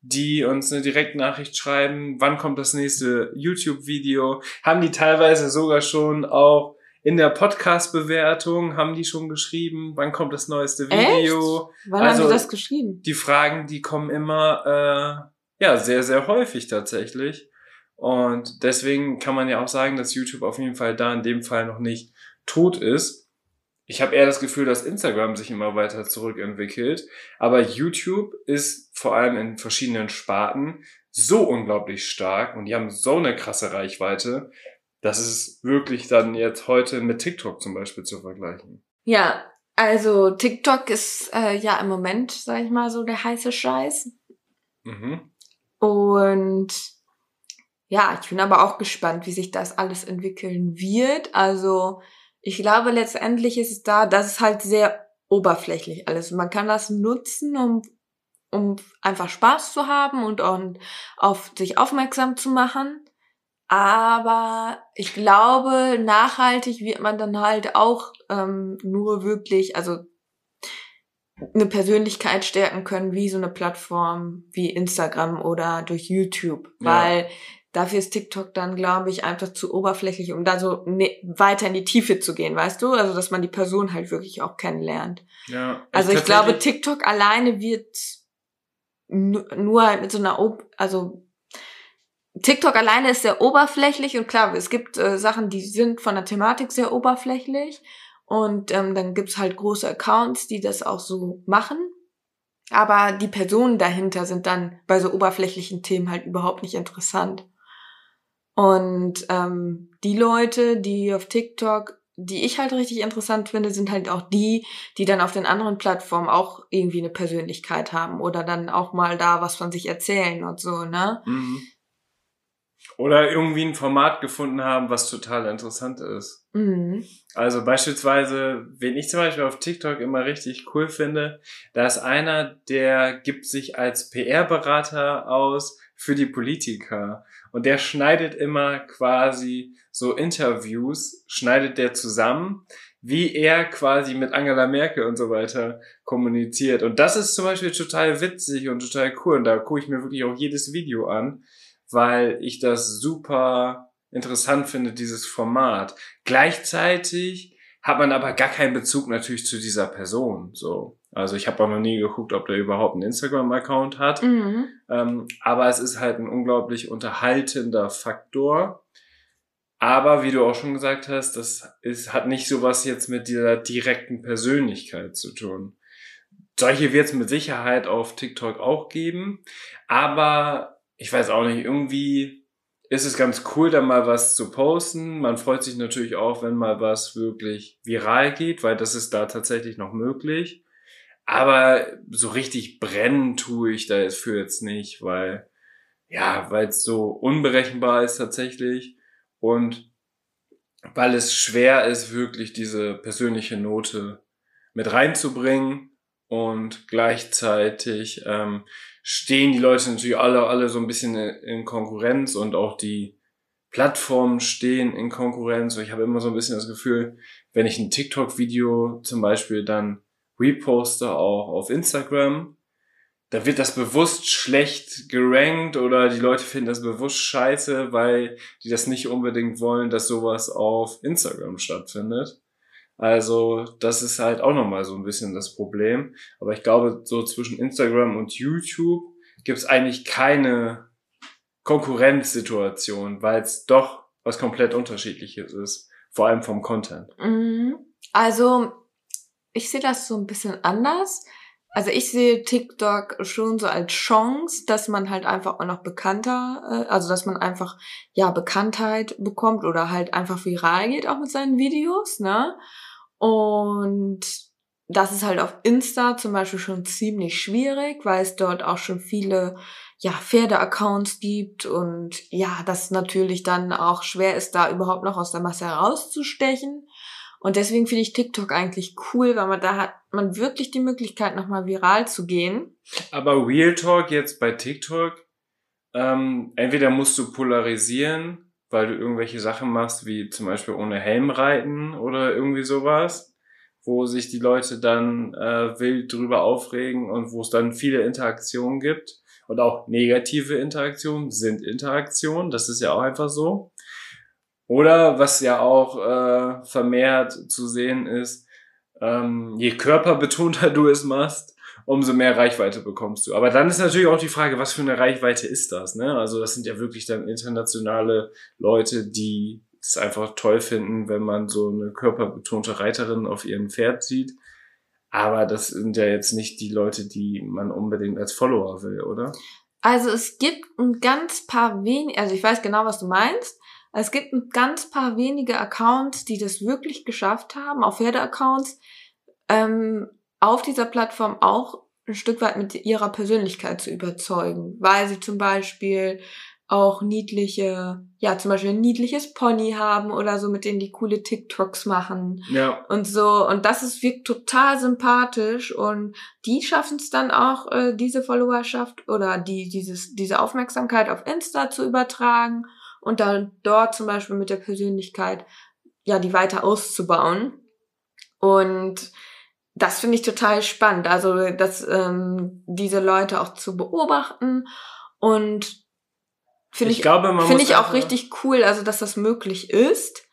[SPEAKER 2] die uns eine Direktnachricht schreiben, wann kommt das nächste YouTube-Video, haben die teilweise sogar schon auch in der Podcast-Bewertung haben die schon geschrieben, wann kommt das neueste Video.
[SPEAKER 1] Wann
[SPEAKER 2] Also-
[SPEAKER 1] haben die das geschrieben?
[SPEAKER 2] Die Fragen, die kommen immer, äh, ja, sehr, sehr häufig tatsächlich. Und deswegen kann man ja auch sagen, dass YouTube auf jeden Fall da in dem Fall noch nicht tot ist. Ich habe eher das Gefühl, dass Instagram sich immer weiter zurückentwickelt. Aber YouTube ist vor allem in verschiedenen Sparten so unglaublich stark und die haben so eine krasse Reichweite, dass es wirklich dann jetzt heute mit TikTok zum Beispiel zu vergleichen.
[SPEAKER 1] Ja, also TikTok ist äh, ja im Moment, sag ich mal, so der heiße Scheiß.
[SPEAKER 2] Mhm.
[SPEAKER 1] Und ja, ich bin aber auch gespannt, wie sich das alles entwickeln wird. Also ich glaube, letztendlich ist es da, das ist halt sehr oberflächlich alles. Man kann das nutzen, um, um einfach Spaß zu haben und, und auf sich aufmerksam zu machen. Aber ich glaube, nachhaltig wird man dann halt auch ähm, nur wirklich, also eine Persönlichkeit stärken können, wie so eine Plattform wie Instagram oder durch YouTube.
[SPEAKER 2] Ja.
[SPEAKER 1] Weil dafür ist TikTok dann, glaube ich, einfach zu oberflächlich, um da so ne weiter in die Tiefe zu gehen, weißt du? Also, dass man die Person halt wirklich auch kennenlernt.
[SPEAKER 2] Ja.
[SPEAKER 1] Also ich glaube, TikTok alleine wird nu- nur halt mit so einer, Ob also TikTok alleine ist sehr oberflächlich und klar, es gibt äh, Sachen, die sind von der Thematik sehr oberflächlich und ähm, dann gibt's halt große Accounts, die das auch so machen. Aber die Personen dahinter sind dann bei so oberflächlichen Themen halt überhaupt nicht interessant. Und ähm, die Leute, die auf TikTok, die ich halt richtig interessant finde, sind halt auch die, die dann auf den anderen Plattformen auch irgendwie eine Persönlichkeit haben oder dann auch mal da was von sich erzählen und so, ne?
[SPEAKER 2] Mhm. Oder irgendwie ein Format gefunden haben, was total interessant ist.
[SPEAKER 1] Mhm.
[SPEAKER 2] Also beispielsweise, wen ich zum Beispiel auf TikTok immer richtig cool finde, da ist einer, der gibt sich als PR-Berater aus für die Politiker. Und der schneidet immer quasi so Interviews, schneidet der zusammen, wie er quasi mit Angela Merkel und so weiter kommuniziert. Und das ist zum Beispiel total witzig und total cool. Und da gucke ich mir wirklich auch jedes Video an, weil ich das super interessant finde, dieses Format. Gleichzeitig hat man aber gar keinen Bezug natürlich zu dieser Person. So, also ich habe auch noch nie geguckt, ob der überhaupt einen Instagram-Account hat.
[SPEAKER 1] Mhm.
[SPEAKER 2] Ähm, aber es ist halt ein unglaublich unterhaltender Faktor. Aber wie du auch schon gesagt hast, das ist, hat nicht sowas jetzt mit dieser direkten Persönlichkeit zu tun. Solche wird es mit Sicherheit auf TikTok auch geben. Aber ich weiß auch nicht, irgendwie ist es ganz cool, da mal was zu posten. Man freut sich natürlich auch, wenn mal was wirklich viral geht, weil das ist da tatsächlich noch möglich. Aber so richtig brennen tue ich dafür jetzt nicht, weil, ja, weil es so unberechenbar ist tatsächlich und weil es schwer ist, wirklich diese persönliche Note mit reinzubringen und gleichzeitig ähm, stehen die Leute natürlich alle, alle so ein bisschen in Konkurrenz und auch die Plattformen stehen in Konkurrenz. Ich habe immer so ein bisschen das Gefühl, wenn ich ein TikTok-Video zum Beispiel dann reposte auch auf Instagram, da wird das bewusst schlecht gerankt oder die Leute finden das bewusst scheiße, weil die das nicht unbedingt wollen, dass sowas auf Instagram stattfindet. Also das ist halt auch nochmal so ein bisschen das Problem. Aber ich glaube, so zwischen Instagram und YouTube gibt es eigentlich keine Konkurrenzsituation, weil es doch was komplett unterschiedliches ist, vor allem vom Content.
[SPEAKER 1] Mhm. Also ich sehe das so ein bisschen anders. Also ich sehe TikTok schon so als Chance, dass man halt einfach auch noch bekannter, äh, also dass man einfach ja Bekanntheit bekommt oder halt einfach viral geht auch mit seinen Videos, ne? Und das ist halt auf Insta zum Beispiel schon ziemlich schwierig, weil es dort auch schon viele ja, Pferde-Accounts gibt und ja, das natürlich dann auch schwer ist, da überhaupt noch aus der Masse herauszustechen. Und deswegen finde ich TikTok eigentlich cool, weil man da hat man wirklich die Möglichkeit, nochmal viral zu gehen.
[SPEAKER 2] Aber Real Talk jetzt bei TikTok, ähm, entweder musst du polarisieren, weil du irgendwelche Sachen machst, wie zum Beispiel ohne Helm reiten oder irgendwie sowas, wo sich die Leute dann äh, wild drüber aufregen und wo es dann viele Interaktionen gibt. Und auch negative Interaktionen sind Interaktionen, das ist ja auch einfach so. Oder was ja auch äh, vermehrt zu sehen ist, ähm, je körperbetonter du es machst, umso mehr Reichweite bekommst du. Aber dann ist natürlich auch die Frage, was für eine Reichweite ist das? Ne? Also das sind ja wirklich dann internationale Leute, die es einfach toll finden, wenn man so eine körperbetonte Reiterin auf ihrem Pferd sieht. Aber das sind ja jetzt nicht die Leute, die man unbedingt als Follower will, oder?
[SPEAKER 1] Also es gibt ein ganz paar wenige, also ich weiß genau, was du meinst. Es gibt ein ganz paar wenige Accounts, die das wirklich geschafft haben, auch Pferde-Accounts, ähm, auf dieser Plattform auch ein Stück weit mit ihrer Persönlichkeit zu überzeugen, weil sie zum Beispiel auch niedliche, ja, zum Beispiel ein niedliches Pony haben oder so, mit denen die coole TikToks machen.
[SPEAKER 2] Ja.
[SPEAKER 1] Und so, und das ist wirkt total sympathisch und die schaffen es dann auch, äh, diese Followerschaft oder die, dieses, diese Aufmerksamkeit auf Insta zu übertragen und dann dort zum Beispiel mit der Persönlichkeit, ja, die weiter auszubauen. Und das finde ich total spannend. Also, dass ähm, diese Leute auch zu beobachten und finde ich,
[SPEAKER 2] Ich glaube, muss
[SPEAKER 1] ich auch richtig cool, also dass das möglich ist.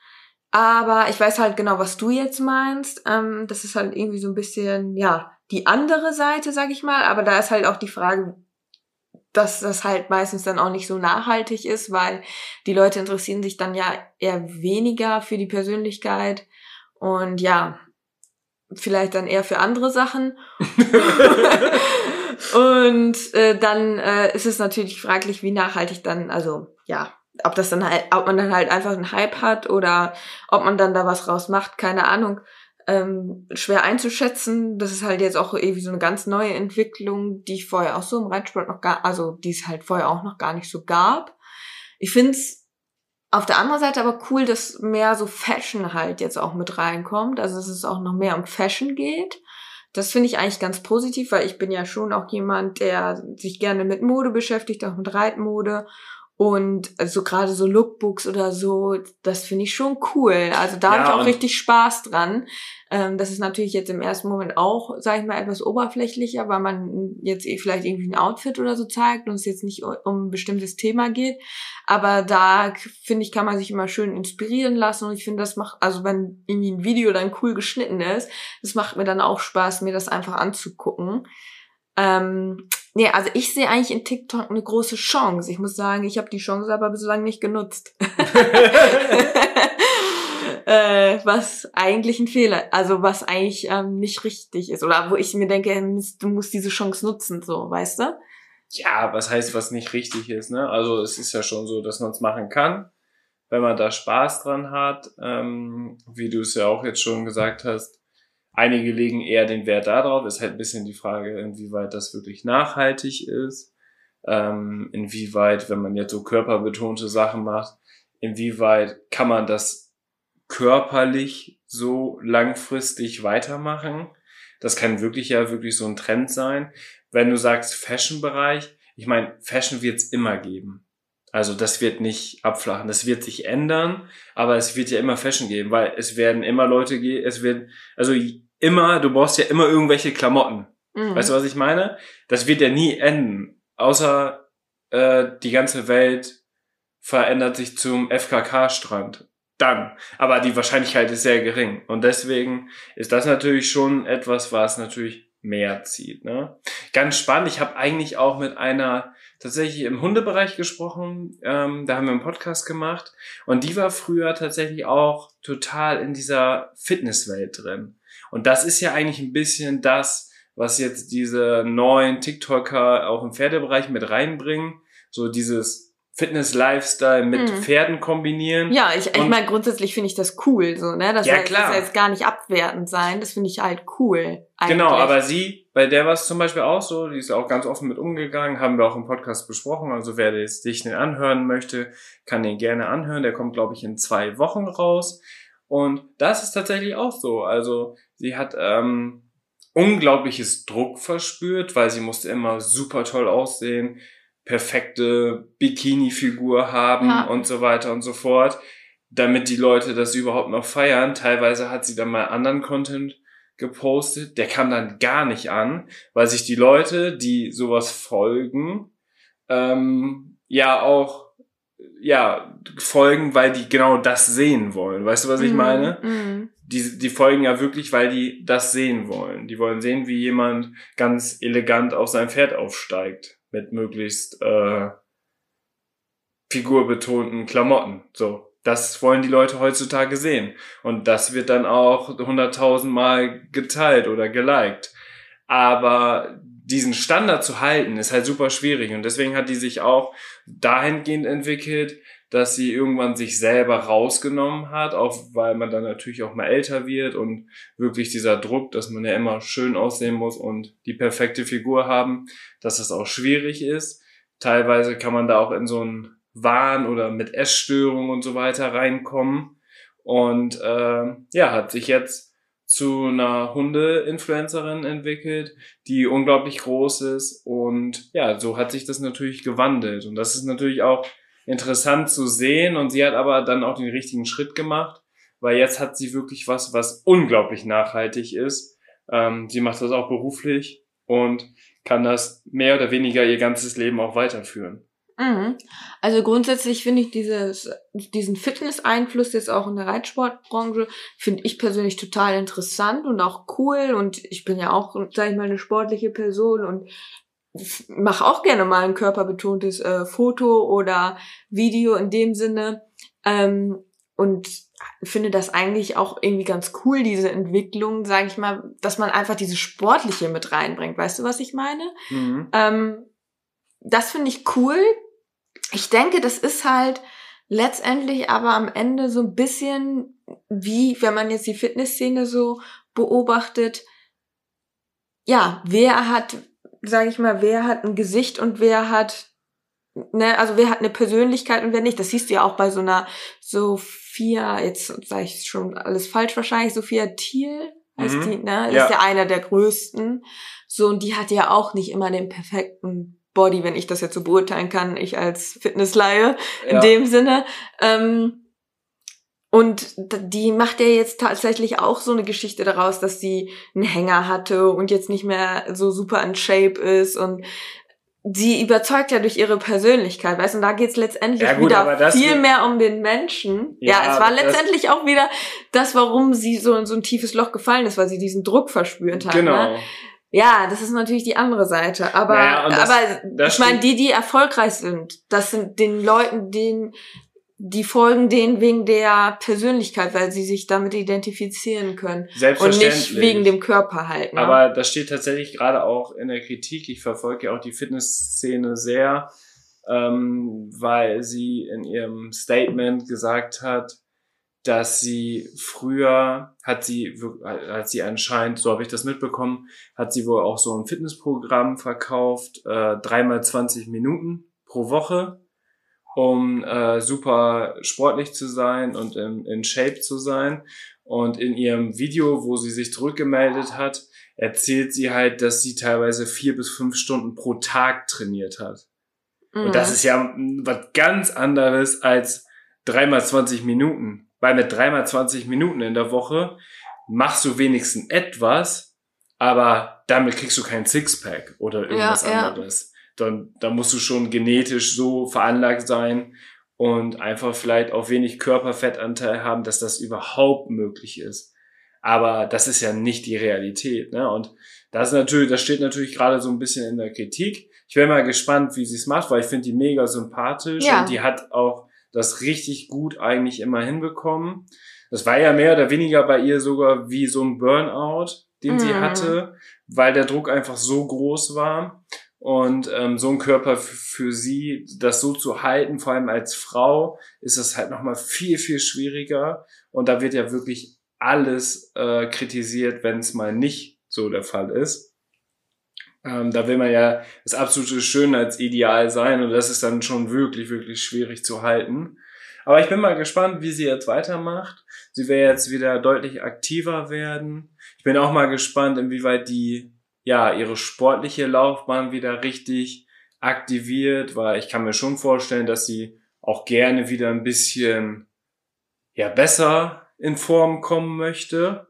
[SPEAKER 1] Aber ich weiß halt genau, was du jetzt meinst. Ähm, das ist halt irgendwie so ein bisschen, ja, die andere Seite, sag ich mal. Aber da ist halt auch die Frage, dass das halt meistens dann auch nicht so nachhaltig ist, weil die Leute interessieren sich dann ja eher weniger für die Persönlichkeit und ja, vielleicht dann eher für andere Sachen. und äh, dann äh, ist es natürlich fraglich, wie nachhaltig dann, also ja, ob das dann halt, ob man dann halt einfach einen Hype hat oder ob man dann da was raus macht, keine Ahnung. Ähm, schwer einzuschätzen. Das ist halt jetzt auch irgendwie so eine ganz neue Entwicklung, die ich vorher auch so im Reitsport noch gar, also die es halt vorher auch noch gar nicht so gab. Ich find's auf der anderen Seite aber cool, dass mehr so Fashion halt jetzt auch mit reinkommt. Also dass es auch noch mehr um Fashion geht. Das finde ich eigentlich ganz positiv, weil ich bin ja schon auch jemand, der sich gerne mit Mode beschäftigt, auch mit Reitmode. Und also gerade so Lookbooks oder so, das finde ich schon cool. Also da
[SPEAKER 2] Ja,
[SPEAKER 1] habe ich auch richtig Spaß dran. Ähm, das ist natürlich jetzt im ersten Moment auch, sage ich mal, etwas oberflächlicher, weil man jetzt eh vielleicht irgendwie ein Outfit oder so zeigt und es jetzt nicht um ein bestimmtes Thema geht. Aber da finde ich, kann man sich immer schön inspirieren lassen und ich finde, das macht, also wenn irgendwie ein Video dann cool geschnitten ist, das macht mir dann auch Spaß, mir das einfach anzugucken. Ähm, nee, also ich sehe eigentlich in TikTok eine große Chance. Ich muss sagen, ich habe die Chance aber bislang nicht genutzt. äh, was eigentlich ein Fehler, also was eigentlich ähm, nicht richtig ist. Oder wo ich mir denke, du musst diese Chance nutzen, so, weißt du?
[SPEAKER 2] Ja, was heißt, was nicht richtig ist, ne? Also es ist ja schon so, dass man es machen kann, wenn man da Spaß dran hat. Ähm, wie du es ja auch jetzt schon gesagt hast, einige legen eher den Wert darauf. Ist halt ein bisschen die Frage, inwieweit das wirklich nachhaltig ist. Ähm, inwieweit, wenn man jetzt so körperbetonte Sachen macht, inwieweit kann man das körperlich so langfristig weitermachen? Das kann wirklich ja wirklich so ein Trend sein wenn du sagst Fashion-Bereich, ich meine, Fashion wird es immer geben. Also das wird nicht abflachen, das wird sich ändern, aber es wird ja immer Fashion geben, weil es werden immer Leute gehen, es wird, also immer, du brauchst ja immer irgendwelche Klamotten.
[SPEAKER 1] Mhm.
[SPEAKER 2] Weißt du, was ich meine? Das wird ja nie enden, außer äh, die ganze Welt verändert sich zum FKK-Strand. Dann. Aber die Wahrscheinlichkeit ist sehr gering. Und deswegen ist das natürlich schon etwas, was natürlich mehr zieht. Ne? Ganz spannend. Ich habe eigentlich auch mit einer tatsächlich im Hundebereich gesprochen. Ähm, da haben wir einen Podcast gemacht. Und die war früher tatsächlich auch total in dieser Fitnesswelt drin. Und das ist ja eigentlich ein bisschen das, was jetzt diese neuen TikToker auch im Pferdebereich mit reinbringen. So dieses Fitness-Lifestyle mit
[SPEAKER 1] Mhm.
[SPEAKER 2] Pferden kombinieren.
[SPEAKER 1] Ja, ich, ich meine, grundsätzlich finde ich das cool, so, ne? Das
[SPEAKER 2] Ja,
[SPEAKER 1] soll,
[SPEAKER 2] klar.
[SPEAKER 1] das soll jetzt gar nicht abwertend sein. Das finde ich halt cool. Eigentlich.
[SPEAKER 2] Genau, aber sie, bei der war es zum Beispiel auch so, die ist auch ganz offen mit umgegangen, haben wir auch im Podcast besprochen. Also wer jetzt sich den anhören möchte, kann den gerne anhören. Der kommt, glaube ich, in zwei Wochen raus. Und das ist tatsächlich auch so. Also sie hat ähm, unglaubliches Druck verspürt, weil sie musste immer super toll aussehen, perfekte Bikini-Figur haben
[SPEAKER 1] Ja.
[SPEAKER 2] und so weiter und so fort, damit die Leute das überhaupt noch feiern. Teilweise hat sie dann mal anderen Content gepostet, der kam dann gar nicht an, weil sich die Leute, die sowas folgen, ähm, ja auch ja folgen, weil die genau das sehen wollen. Weißt du, was ich
[SPEAKER 1] Mhm,
[SPEAKER 2] meine?
[SPEAKER 1] mhm.
[SPEAKER 2] Die, die folgen ja wirklich, weil die das sehen wollen. Die wollen sehen, wie jemand ganz elegant auf sein Pferd aufsteigt mit möglichst äh, figurbetonten Klamotten. So, das wollen die Leute heutzutage sehen. Und das wird dann auch hunderttausendmal geteilt oder geliked. Aber diesen Standard zu halten, ist halt super schwierig. Und deswegen hat die sich auch dahingehend entwickelt, dass sie irgendwann sich selber rausgenommen hat, auch weil man dann natürlich auch mal älter wird und wirklich dieser Druck, dass man ja immer schön aussehen muss und die perfekte Figur haben, dass das auch schwierig ist. Teilweise kann man da auch in so einen Wahn oder mit Essstörungen und so weiter reinkommen. Und äh, ja, hat sich jetzt zu einer Hunde-Influencerin entwickelt, die unglaublich groß ist. Und ja, so hat sich das natürlich gewandelt. Und das ist natürlich auch interessant zu sehen. Und sie hat aber dann auch den richtigen Schritt gemacht, weil jetzt hat sie wirklich was, was unglaublich nachhaltig ist. Ähm, sie macht das auch beruflich und kann das mehr oder weniger ihr ganzes Leben auch weiterführen.
[SPEAKER 1] Mhm. Also grundsätzlich finde ich dieses, diesen Fitness-Einfluss jetzt auch in der Reitsportbranche, finde ich persönlich total interessant und auch cool. Und ich bin ja auch, sag ich mal, eine sportliche Person und mache auch gerne mal ein körperbetontes äh, Foto oder Video in dem Sinne. Ähm, und finde das eigentlich auch irgendwie ganz cool, diese Entwicklung, sage ich mal, dass man einfach diese Sportliche mit reinbringt. Weißt du, was ich meine?
[SPEAKER 2] Mhm.
[SPEAKER 1] Ähm, das finde ich cool. Ich denke, das ist halt letztendlich aber am Ende so ein bisschen wie, wenn man jetzt die Fitnessszene so beobachtet, ja, wer hat, sage ich mal, wer hat ein Gesicht und wer hat, ne, also wer hat eine Persönlichkeit und wer nicht. Das siehst du ja auch bei so einer Sophia, jetzt sage ich schon alles falsch wahrscheinlich, Sophia Thiel heißt
[SPEAKER 2] Mhm.
[SPEAKER 1] die, ne?
[SPEAKER 2] Ja.
[SPEAKER 1] ist ja einer der größten. So, und die hat ja auch nicht immer den perfekten Body, wenn ich das jetzt so beurteilen kann, ich als Fitnessleihe in
[SPEAKER 2] Ja.
[SPEAKER 1] dem Sinne. Ähm, und die macht ja jetzt tatsächlich auch so eine Geschichte daraus, dass sie einen Hänger hatte und jetzt nicht mehr so super in Shape ist und sie überzeugt ja durch ihre Persönlichkeit, weißt du, und da geht's letztendlich
[SPEAKER 2] Ja, gut,
[SPEAKER 1] wieder viel mehr um den Menschen. Ja,
[SPEAKER 2] Ja,
[SPEAKER 1] es war letztendlich auch wieder das, warum sie so in so ein tiefes Loch gefallen ist, weil sie diesen Druck verspürt hat.
[SPEAKER 2] Genau.
[SPEAKER 1] Ne? Ja, das ist natürlich die andere Seite. Aber,
[SPEAKER 2] Naja, und das-
[SPEAKER 1] aber
[SPEAKER 2] das
[SPEAKER 1] ich meine, die, die erfolgreich sind, das sind den Leuten, denen, die folgen denen wegen der Persönlichkeit, weil sie sich damit identifizieren können. Und
[SPEAKER 2] Selbstverständlich.
[SPEAKER 1] nicht wegen dem Körper halt. Ne?
[SPEAKER 2] Aber das steht tatsächlich gerade auch in der Kritik. Ich verfolge ja auch die Fitnessszene sehr, ähm, weil sie in ihrem Statement gesagt hat, dass sie früher hat sie hat sie anscheinend, so habe ich das mitbekommen, hat sie wohl auch so ein Fitnessprogramm verkauft, äh, dreimal 20 Minuten pro Woche, um äh, super sportlich zu sein und in, in Shape zu sein. Und in ihrem Video, wo sie sich zurückgemeldet hat, erzählt sie halt, dass sie teilweise vier bis fünf Stunden pro Tag trainiert hat.
[SPEAKER 1] Mhm.
[SPEAKER 2] Und das ist ja was ganz anderes als dreimal 20 Minuten. Weil mit dreimal 20 Minuten in der Woche machst du wenigstens etwas, aber damit kriegst du kein Sixpack oder irgendwas
[SPEAKER 1] Ja, ja.
[SPEAKER 2] anderes. Dann, da musst du schon genetisch so veranlagt sein und einfach vielleicht auch wenig Körperfettanteil haben, dass das überhaupt möglich ist. Aber das ist ja nicht die Realität, ne? Und das ist natürlich, das steht natürlich gerade so ein bisschen in der Kritik. Ich wäre mal gespannt, wie sie es macht, weil ich finde die mega sympathisch
[SPEAKER 1] Ja.
[SPEAKER 2] und die hat auch das richtig gut eigentlich immer hinbekommen. Das war ja mehr oder weniger bei ihr sogar wie so ein Burnout, den sie
[SPEAKER 1] Mhm.
[SPEAKER 2] hatte, weil der Druck einfach so groß war. Und ähm, so ein Körper für sie, das so zu halten, vor allem als Frau, ist es halt nochmal viel, viel schwieriger. Und da wird ja wirklich alles äh, kritisiert, wenn es mal nicht so der Fall ist. Ähm, da will man ja das absolute Schönheitsideal sein und das ist dann schon wirklich, wirklich schwierig zu halten. Aber ich bin mal gespannt, wie sie jetzt weitermacht. Sie will jetzt wieder deutlich aktiver werden. Ich bin auch mal gespannt, inwieweit die ja ihre sportliche Laufbahn wieder richtig aktiviert, weil ich kann mir schon vorstellen, dass sie auch gerne wieder ein bisschen ja besser in Form kommen möchte,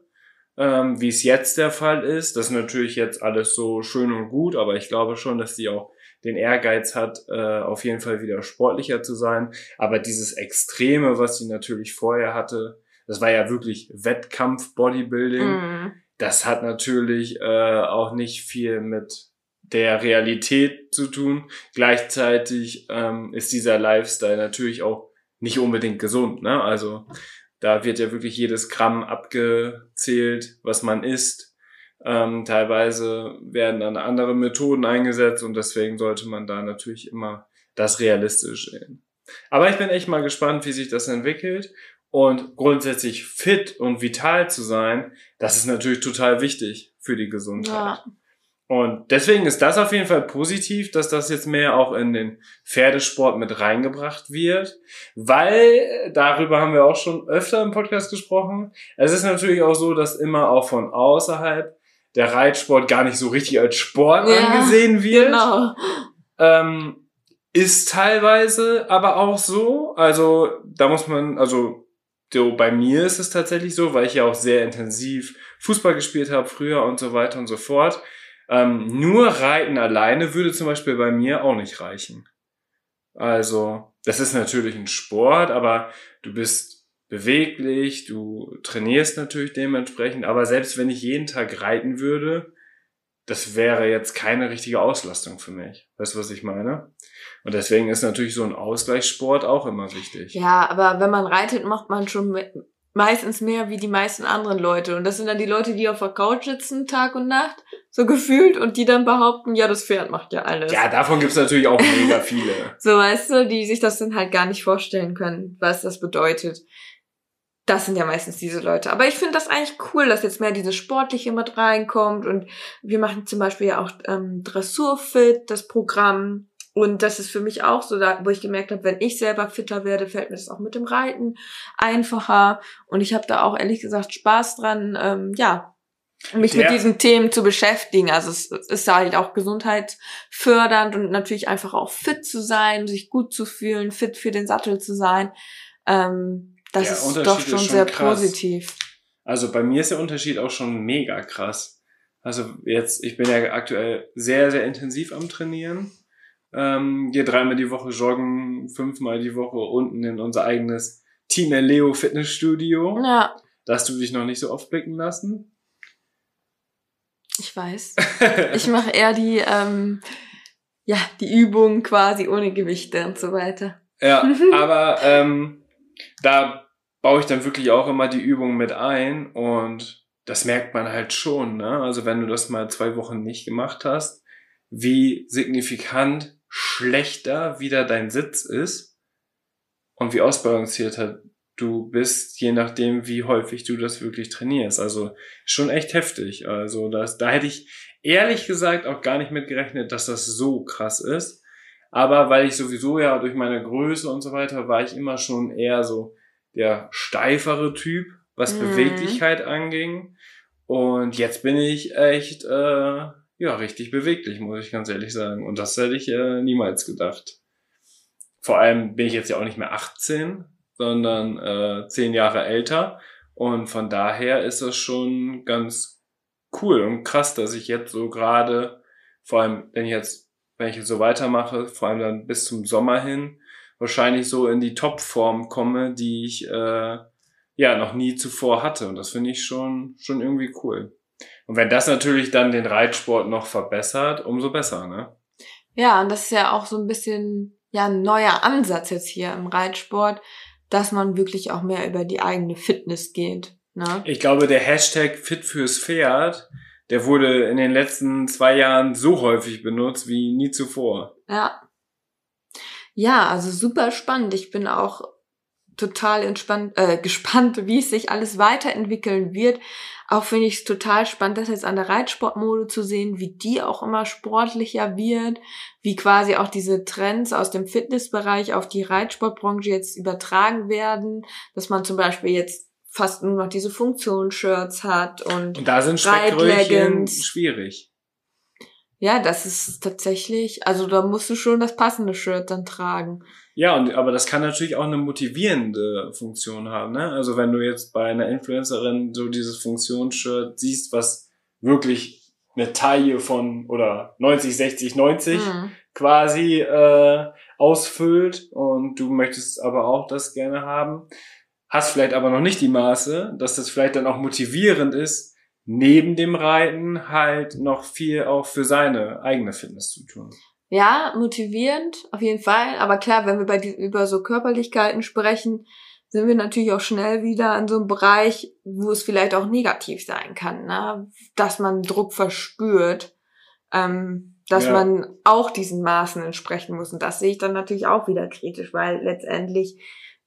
[SPEAKER 2] ähm, wie es jetzt der Fall ist. Das ist natürlich jetzt alles so schön und gut, aber ich glaube schon, dass sie auch den Ehrgeiz hat, äh, auf jeden Fall wieder sportlicher zu sein. Aber dieses Extreme, was sie natürlich vorher hatte, das war ja wirklich Wettkampf-Bodybuilding
[SPEAKER 1] Mhm.
[SPEAKER 2] das hat natürlich äh, auch nicht viel mit der Realität zu tun. Gleichzeitig ähm, ist dieser Lifestyle natürlich auch nicht unbedingt gesund. Ne? Also da wird ja wirklich jedes Gramm abgezählt, was man isst. Ähm, teilweise werden dann andere Methoden eingesetzt und deswegen sollte man da natürlich immer das realistisch sehen. Aber ich bin echt mal gespannt, wie sich das entwickelt. Und grundsätzlich fit und vital zu sein, das ist natürlich total wichtig für die Gesundheit.
[SPEAKER 1] Ja.
[SPEAKER 2] Und deswegen ist das auf jeden Fall positiv, dass das jetzt mehr auch in den Pferdesport mit reingebracht wird, weil darüber haben wir auch schon öfter im Podcast gesprochen. Es ist natürlich auch so, dass immer auch von außerhalb der Reitsport gar nicht so richtig als Sport
[SPEAKER 1] Ja,
[SPEAKER 2] angesehen wird.
[SPEAKER 1] Genau.
[SPEAKER 2] Ähm, ist teilweise aber auch so. Also da muss man, also so bei mir ist es tatsächlich so, weil ich ja auch sehr intensiv Fußball gespielt habe früher und so weiter und so fort. Ähm, nur Reiten alleine würde zum Beispiel bei mir auch nicht reichen. Also das ist natürlich ein Sport, aber du bist beweglich, du trainierst natürlich dementsprechend, aber selbst wenn ich jeden Tag reiten würde, das wäre jetzt keine richtige Auslastung für mich. Weißt du, was ich meine? Und deswegen ist natürlich so ein Ausgleichssport auch immer wichtig.
[SPEAKER 1] Ja, aber wenn man reitet, macht man schon meistens mehr wie die meisten anderen Leute. Und das sind dann die Leute, die auf der Couch sitzen, Tag und Nacht, so gefühlt, und die dann behaupten, ja, das Pferd macht ja alles.
[SPEAKER 2] Ja, davon gibt's natürlich auch mega viele.
[SPEAKER 1] So, weißt du, die sich das dann halt gar nicht vorstellen können, was das bedeutet. Das sind ja meistens diese Leute. Aber ich finde das eigentlich cool, dass jetzt mehr dieses Sportliche mit reinkommt. Und wir machen zum Beispiel ja auch ähm, Dressurfit, das Programm. Und das ist für mich auch so, da, wo ich gemerkt habe, wenn ich selber fitter werde, fällt mir das auch mit dem Reiten einfacher. Und ich habe da auch ehrlich gesagt Spaß dran, ähm, ja, mich
[SPEAKER 2] Der-
[SPEAKER 1] mit diesen Themen zu beschäftigen. Also es ist halt auch gesundheitsfördernd und natürlich einfach auch fit zu sein, sich gut zu fühlen, fit für den Sattel zu sein. Ähm, das
[SPEAKER 2] Der
[SPEAKER 1] ist doch
[SPEAKER 2] ist
[SPEAKER 1] schon
[SPEAKER 2] schon
[SPEAKER 1] sehr
[SPEAKER 2] krass.
[SPEAKER 1] positiv.
[SPEAKER 2] Also bei mir ist der Unterschied auch schon mega krass. Also jetzt, ich bin ja aktuell sehr, sehr intensiv am Trainieren. Ähm, gehe dreimal die Woche joggen, fünfmal die Woche unten in unser eigenes Team Leo Fitnessstudio.
[SPEAKER 1] Ja,
[SPEAKER 2] Da hast du dich noch nicht so oft blicken lassen.
[SPEAKER 1] ich weiß. Ich mache eher die, ähm, ja, die Übungen quasi ohne Gewichte und so weiter.
[SPEAKER 2] Ja, aber ähm, da baue ich dann wirklich auch immer die Übungen mit ein und das merkt man halt schon, ne? Also wenn du das mal zwei Wochen nicht gemacht hast, wie signifikant schlechter wieder dein Sitz ist und wie ausbalancierter du bist, je nachdem, wie häufig du das wirklich trainierst. Also schon echt heftig. Also das, da hätte ich ehrlich gesagt auch gar nicht mit gerechnet, dass das so krass ist. Aber weil ich sowieso ja durch meine Größe und so weiter war ich immer schon eher so der steifere Typ, was
[SPEAKER 1] Mhm.
[SPEAKER 2] Beweglichkeit anging. Und jetzt bin ich echt, äh, ja, richtig beweglich, muss ich ganz ehrlich sagen. Und das hätte ich äh, niemals gedacht. Vor allem bin ich jetzt ja auch nicht mehr 18, sondern äh, 10 Jahre älter. Und von daher ist das schon ganz cool und krass, dass ich jetzt so gerade, vor allem wenn ich jetzt, wenn ich jetzt so weitermache, vor allem dann bis zum Sommer hin, wahrscheinlich so in die Topform komme, die ich äh, ja noch nie zuvor hatte. Und das finde ich schon, schon irgendwie cool. Und wenn das natürlich dann den Reitsport noch verbessert, umso besser, ne?
[SPEAKER 1] Ja, und das ist ja auch so ein bisschen ja ein neuer Ansatz jetzt hier im Reitsport, dass man wirklich auch mehr über die eigene Fitness geht. Ne?
[SPEAKER 2] Ich glaube, der Hashtag Fit fürs Pferd, der wurde in den letzten zwei Jahren so häufig benutzt wie nie zuvor.
[SPEAKER 1] Ja. Ja, also super spannend. Ich bin auch total entspannt, äh, gespannt, wie es sich alles weiterentwickeln wird. Auch finde ich es total spannend, das jetzt an der Reitsportmode zu sehen, wie die auch immer sportlicher wird, wie quasi auch diese Trends aus dem Fitnessbereich auf die Reitsportbranche jetzt übertragen werden, dass man zum Beispiel jetzt fast nur noch diese Funktionsshirts hat und
[SPEAKER 2] Und da sind
[SPEAKER 1] Reitleggings.
[SPEAKER 2] schwierig.
[SPEAKER 1] ja, das ist tatsächlich, also da musst du schon das passende Shirt dann tragen.
[SPEAKER 2] Ja, und, aber das kann natürlich auch eine motivierende Funktion haben. Ne? Also wenn du jetzt bei einer Influencerin so dieses Funktionsshirt siehst, was wirklich eine Taille von oder 90, 60, 90
[SPEAKER 1] Mhm.
[SPEAKER 2] quasi äh, ausfüllt und du möchtest aber auch das gerne haben, hast vielleicht aber noch nicht die Maße, dass das vielleicht dann auch motivierend ist, neben dem Reiten halt noch viel auch für seine eigene Fitness zu tun.
[SPEAKER 1] Ja, motivierend, auf jeden Fall. Aber klar, wenn wir bei die, über so Körperlichkeiten sprechen, sind wir natürlich auch schnell wieder in so einem Bereich, wo es vielleicht auch negativ sein kann, ne? dass man Druck verspürt, ähm, dass
[SPEAKER 2] Ja.
[SPEAKER 1] man auch diesen Maßen entsprechen muss. Und das sehe ich dann natürlich auch wieder kritisch, weil letztendlich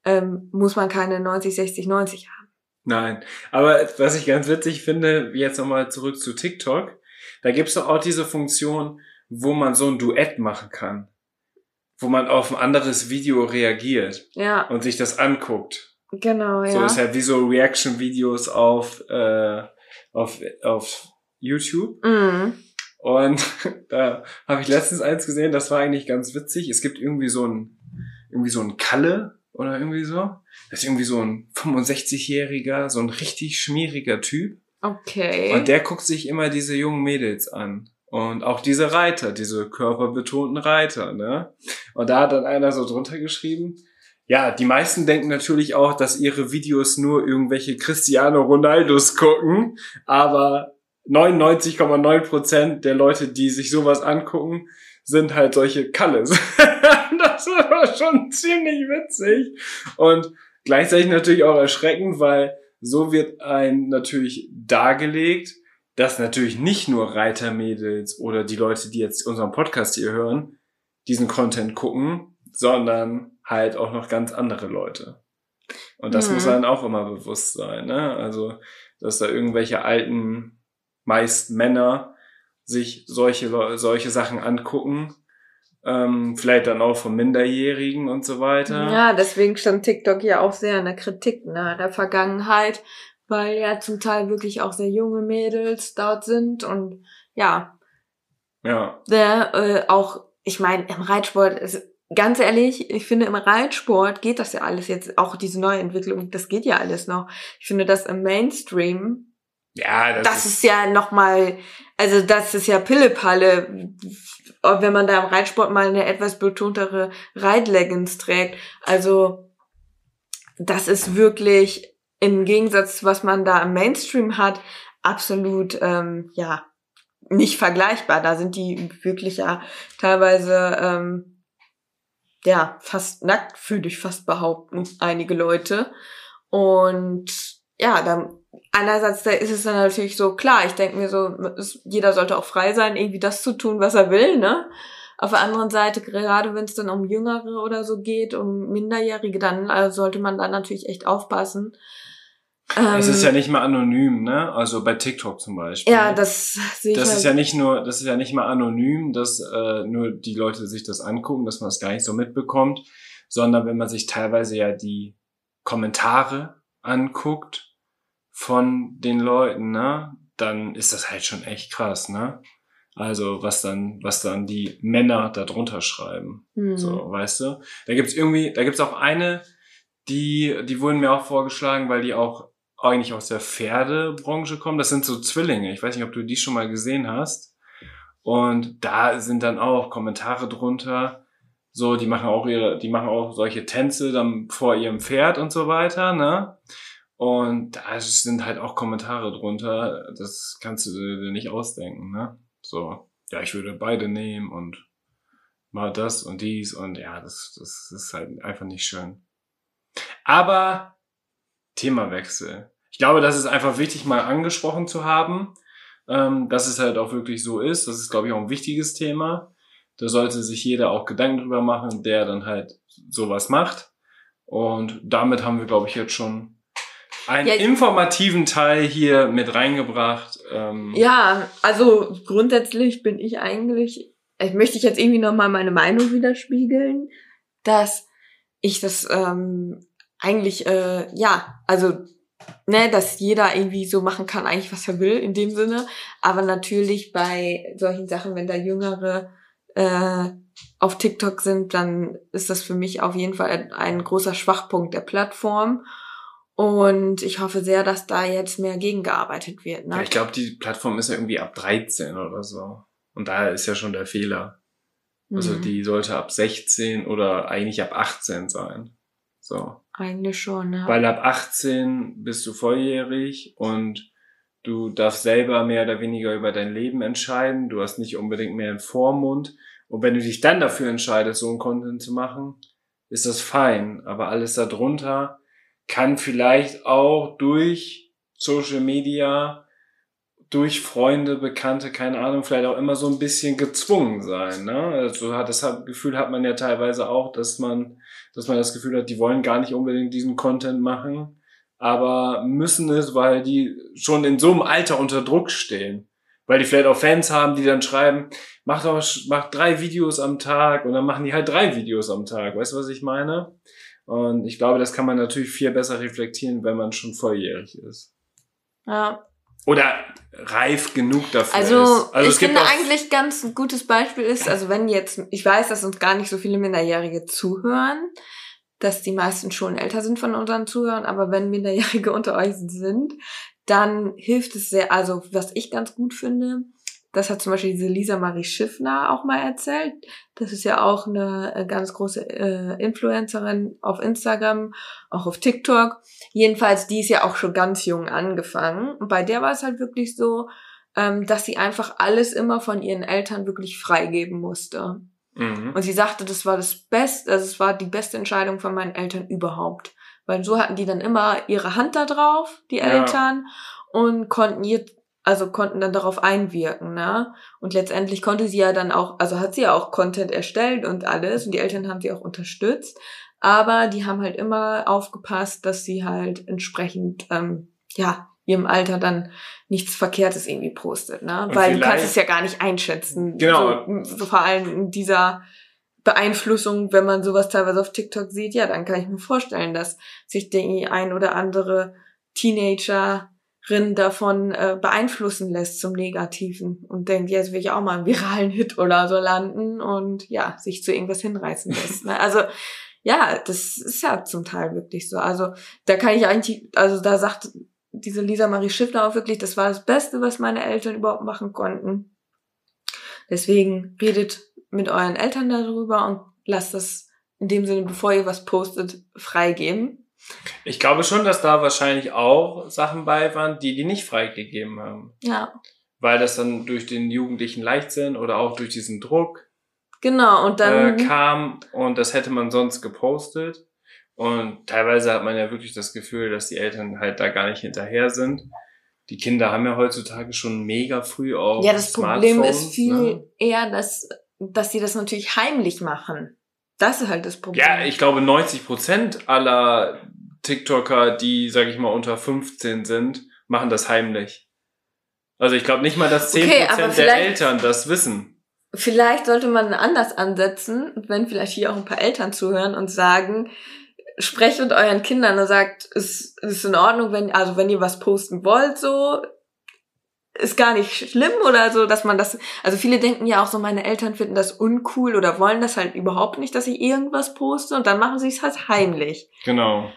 [SPEAKER 1] ähm, muss man keine 90, 60, 90 haben.
[SPEAKER 2] Nein, aber was ich ganz witzig finde, jetzt nochmal zurück zu TikTok, da gibt's doch auch diese Funktion, wo man so ein Duett machen kann, wo man auf ein anderes Video reagiert
[SPEAKER 1] Ja,
[SPEAKER 2] und sich das anguckt.
[SPEAKER 1] genau, ja.
[SPEAKER 2] So ist halt wie so Reaction-Videos auf, äh, auf, auf YouTube.
[SPEAKER 1] Mhm.
[SPEAKER 2] Und da habe ich letztens eins gesehen, das war eigentlich ganz witzig. Es gibt irgendwie so ein, irgendwie so ein Kalle oder irgendwie so. Das ist irgendwie so ein 65-jähriger, so ein richtig schmieriger Typ.
[SPEAKER 1] Okay.
[SPEAKER 2] Und der guckt sich immer diese jungen Mädels an. Und auch diese Reiter, diese körperbetonten Reiter, ne? Und da hat dann einer so drunter geschrieben, ja, die meisten denken natürlich auch, dass ihre Videos nur irgendwelche Cristiano Ronaldos gucken, aber 99,9 Prozent der Leute, die sich sowas angucken, sind halt solche Kalles. das war schon ziemlich witzig und gleichzeitig natürlich auch erschreckend, weil so wird ein natürlich dargelegt, dass natürlich nicht nur Reitermädels oder die Leute, die jetzt unseren Podcast hier hören, diesen Content gucken, sondern halt auch noch ganz andere Leute. Und das
[SPEAKER 1] Mhm.
[SPEAKER 2] muss dann auch immer bewusst sein, ne? Also, dass da irgendwelche alten, meist Männer sich solche, solche Sachen angucken, ähm, vielleicht dann auch von Minderjährigen und so weiter.
[SPEAKER 1] Ja, deswegen stand TikTok ja auch sehr in der Kritik, ne, in der Vergangenheit, weil ja zum Teil wirklich auch sehr junge Mädels dort sind und ja,
[SPEAKER 2] Ja.
[SPEAKER 1] der äh, auch, ich meine, im Reitsport ist ganz ehrlich, ich finde im Reitsport geht das ja alles jetzt, auch diese neue Entwicklung, das geht ja alles noch. Ich finde das im Mainstream,
[SPEAKER 2] Ja, das,
[SPEAKER 1] das ist ja nochmal, also das ist ja Pillepalle, wenn man da im Reitsport mal eine etwas betontere Reitleggings trägt. Also das ist wirklich im Gegensatz zu was man da im Mainstream hat, absolut, ähm, ja, nicht vergleichbar. Da sind die wirklich ja teilweise, ähm, ja, fast nackt, würde ich fast behaupten, einige Leute. Und ja, dann einerseits da ist es dann natürlich so klar, ich denke mir so, jeder sollte auch frei sein, irgendwie das zu tun, was er will, ne? Auf der anderen Seite, gerade wenn es dann um Jüngere oder so geht, um Minderjährige, dann äh, sollte man da natürlich echt aufpassen.
[SPEAKER 2] Es ist
[SPEAKER 1] Ähm,
[SPEAKER 2] ja nicht mal anonym, ne? Also bei TikTok zum Beispiel.
[SPEAKER 1] ja, das sehe ich
[SPEAKER 2] Das
[SPEAKER 1] halt.
[SPEAKER 2] ist ja nicht nur, das ist ja nicht mal anonym, dass äh, nur die Leute sich das angucken, dass man es gar nicht so mitbekommt, sondern wenn man sich teilweise ja die Kommentare anguckt von den Leuten, ne, dann ist das halt schon echt krass, ne? Also was dann, was dann die Männer da drunter schreiben.
[SPEAKER 1] Hm.
[SPEAKER 2] So, weißt du? Da gibt's irgendwie, da gibt's auch eine, die, die wurden mir auch vorgeschlagen, weil die auch eigentlich aus der Pferdebranche kommen. Das sind so Zwillinge. Ich weiß nicht, ob du die schon mal gesehen hast. Und da sind dann auch Kommentare drunter. So, die machen auch ihre, die machen auch solche Tänze dann vor ihrem Pferd und so weiter, ne? Und da sind halt auch Kommentare drunter. Das kannst du dir nicht ausdenken, ne? So, ja, ich würde beide nehmen und mal das und dies und ja, das, das ist halt einfach nicht schön. Aber Themawechsel. Ich glaube, das ist einfach wichtig, mal angesprochen zu haben, ähm, dass es halt auch wirklich so ist. Das ist, glaube ich, auch ein wichtiges Thema. Da sollte sich jeder auch Gedanken drüber machen, der dann halt sowas macht. Und damit haben wir, glaube ich, jetzt schon einen
[SPEAKER 1] Ja,
[SPEAKER 2] informativen Teil hier mit reingebracht. Ähm,
[SPEAKER 1] Ja, also grundsätzlich bin ich eigentlich, ich möchte ich jetzt irgendwie nochmal meine Meinung widerspiegeln, dass ich das ähm, eigentlich, äh, ja, also, ne, dass jeder irgendwie so machen kann, eigentlich was er will, in dem Sinne. Aber natürlich bei solchen Sachen, wenn da Jüngere äh, auf TikTok sind, dann ist das für mich auf jeden Fall ein, großer Schwachpunkt der Plattform. Und ich hoffe sehr, dass da jetzt mehr gegengearbeitet wird. Ne?
[SPEAKER 2] Ja, ich glaube, die Plattform ist ja irgendwie ab 13 oder so. Und da ist ja schon der Fehler. Also
[SPEAKER 1] Mhm.
[SPEAKER 2] die sollte ab 16 oder eigentlich ab 18 sein. So.
[SPEAKER 1] Eigentlich schon, ja.
[SPEAKER 2] Weil ab 18 bist du volljährig und du darfst selber mehr oder weniger über dein Leben entscheiden. Du hast nicht unbedingt mehr einen Vormund. Und wenn du dich dann dafür entscheidest, so einen Content zu machen, ist das fein. Aber alles darunter kann vielleicht auch durch Social Media, durch Freunde, Bekannte, keine Ahnung, vielleicht auch immer so ein bisschen gezwungen sein. Ne? Also das Gefühl hat man ja teilweise auch, dass man, dass man das Gefühl hat, die wollen gar nicht unbedingt diesen Content machen, aber müssen es, weil die schon in so einem Alter unter Druck stehen. Weil die vielleicht auch Fans haben, die dann schreiben, mach doch, mach drei Videos am Tag und dann machen die halt drei Videos am Tag. Weißt du, was ich meine? Und ich glaube, das kann man natürlich viel besser reflektieren, wenn man schon volljährig ist.
[SPEAKER 1] ja.
[SPEAKER 2] Oder reif genug dafür
[SPEAKER 1] Also,
[SPEAKER 2] ist. Also
[SPEAKER 1] ich finde eigentlich ganz ein gutes Beispiel ist, also wenn jetzt, ich weiß, dass uns gar nicht so viele Minderjährige zuhören, dass die meisten schon älter sind von unseren Zuhörern, aber wenn Minderjährige unter euch sind, dann hilft es sehr, also was ich ganz gut finde, das hat zum Beispiel diese Lisa Marie Schiffner auch mal erzählt. Das ist ja auch eine äh, ganz große äh, Influencerin auf Instagram, auch auf TikTok. Jedenfalls, die ist ja auch schon ganz jung angefangen. Und bei der war es halt wirklich so, ähm, dass sie einfach alles immer von ihren Eltern wirklich freigeben musste.
[SPEAKER 2] Mhm.
[SPEAKER 1] Und sie sagte, das war das Beste, also es war die beste Entscheidung von meinen Eltern überhaupt. Weil so hatten die dann immer ihre Hand da drauf, die
[SPEAKER 2] Ja.
[SPEAKER 1] Eltern, und konnten ihr, also konnten dann darauf einwirken, ne? Und letztendlich konnte sie ja dann auch, also hat sie ja auch Content erstellt und alles, und die Eltern haben sie auch unterstützt. Aber die haben halt immer aufgepasst, dass sie halt entsprechend, ähm, ja, ihrem Alter dann nichts Verkehrtes irgendwie postet, ne?
[SPEAKER 2] Und
[SPEAKER 1] Weil du kannst es ja gar nicht einschätzen.
[SPEAKER 2] Genau.
[SPEAKER 1] So, vor allem in dieser Beeinflussung, wenn man sowas teilweise auf TikTok sieht, ja, dann kann ich mir vorstellen, dass sich die ein oder andere Teenagerin davon äh, beeinflussen lässt zum Negativen und denkt, jetzt will ich auch mal einen viralen Hit oder so landen und ja, sich zu irgendwas hinreißen lässt. Ne? Also ja, das ist ja zum Teil wirklich so. Also da kann ich eigentlich, also da sagt diese Lisa Marie Schiffler auch wirklich, das war das Beste, was meine Eltern überhaupt machen konnten. Deswegen redet mit euren Eltern darüber und lasst das in dem Sinne, bevor ihr was postet, freigeben.
[SPEAKER 2] Ich glaube schon, dass da wahrscheinlich auch Sachen bei waren, die die nicht freigegeben haben.
[SPEAKER 1] Ja.
[SPEAKER 2] Weil das dann durch den jugendlichen Leichtsinn oder auch durch diesen Druck
[SPEAKER 1] Genau, und dann.
[SPEAKER 2] äh, kam und das hätte man sonst gepostet. Und teilweise hat man ja wirklich das Gefühl, dass die Eltern halt da gar nicht hinterher sind. Die Kinder haben ja heutzutage schon mega früh auch
[SPEAKER 1] ja, das Problem ist
[SPEAKER 2] Smartphones,
[SPEAKER 1] viel
[SPEAKER 2] Ne?
[SPEAKER 1] eher, dass, dass sie das natürlich heimlich machen. Das ist halt das Problem.
[SPEAKER 2] Ja, ich glaube 90 Prozent aller TikToker, die, sag ich mal, unter 15 sind, machen das heimlich. Also ich glaube nicht mal, dass 10
[SPEAKER 1] Okay, aber
[SPEAKER 2] Prozent der Eltern das wissen.
[SPEAKER 1] Vielleicht sollte man anders ansetzen, wenn vielleicht hier auch ein paar Eltern zuhören und sagen, sprecht mit euren Kindern und sagt, es ist in Ordnung, wenn, also wenn ihr was posten wollt, so, ist gar nicht schlimm oder so, dass man das, also viele denken ja auch so, meine Eltern finden das uncool oder wollen das halt überhaupt nicht, dass ich irgendwas poste und dann machen sie es halt heimlich.
[SPEAKER 2] Genau.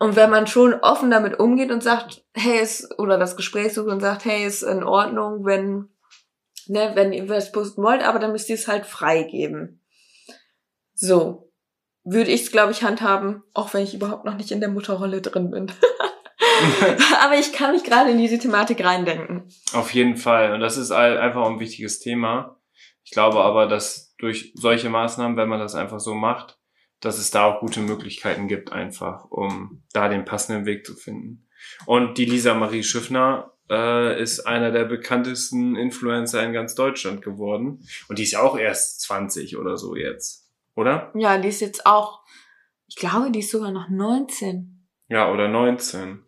[SPEAKER 1] Und wenn man schon offen damit umgeht und sagt, hey, ist, oder das Gespräch sucht und sagt, hey, ist in Ordnung, wenn, ne, wenn ihr was posten wollt, aber dann müsst ihr es halt freigeben. So. Würde ich es, glaube ich, handhaben, auch wenn ich überhaupt noch nicht in der Mutterrolle drin bin. aber ich kann mich gerade in diese Thematik reindenken.
[SPEAKER 2] Auf jeden Fall. Und das ist einfach ein wichtiges Thema. Ich glaube aber, dass durch solche Maßnahmen, wenn man das einfach so macht, dass es da auch gute Möglichkeiten gibt, einfach, um da den passenden Weg zu finden. Und die Lisa Marie Schiffner äh, ist einer der bekanntesten Influencer in ganz Deutschland geworden. Und die ist ja auch erst 20 oder so jetzt. Oder?
[SPEAKER 1] Ja, die ist jetzt auch, ich glaube, die ist sogar noch 19.
[SPEAKER 2] Ja, oder 19.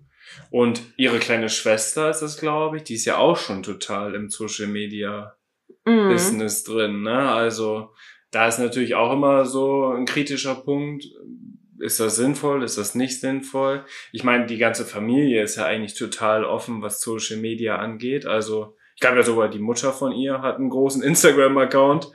[SPEAKER 2] Und ihre kleine Schwester ist das, glaube ich, die ist ja auch schon total im Social Media
[SPEAKER 1] Mhm.
[SPEAKER 2] Business drin, ne? Also da ist natürlich auch immer so ein kritischer Punkt. Ist das sinnvoll? Ist das nicht sinnvoll? Ich meine, die ganze Familie ist ja eigentlich total offen, was Social Media angeht. Also ich glaube ja sogar die Mutter von ihr hat einen großen Instagram-Account.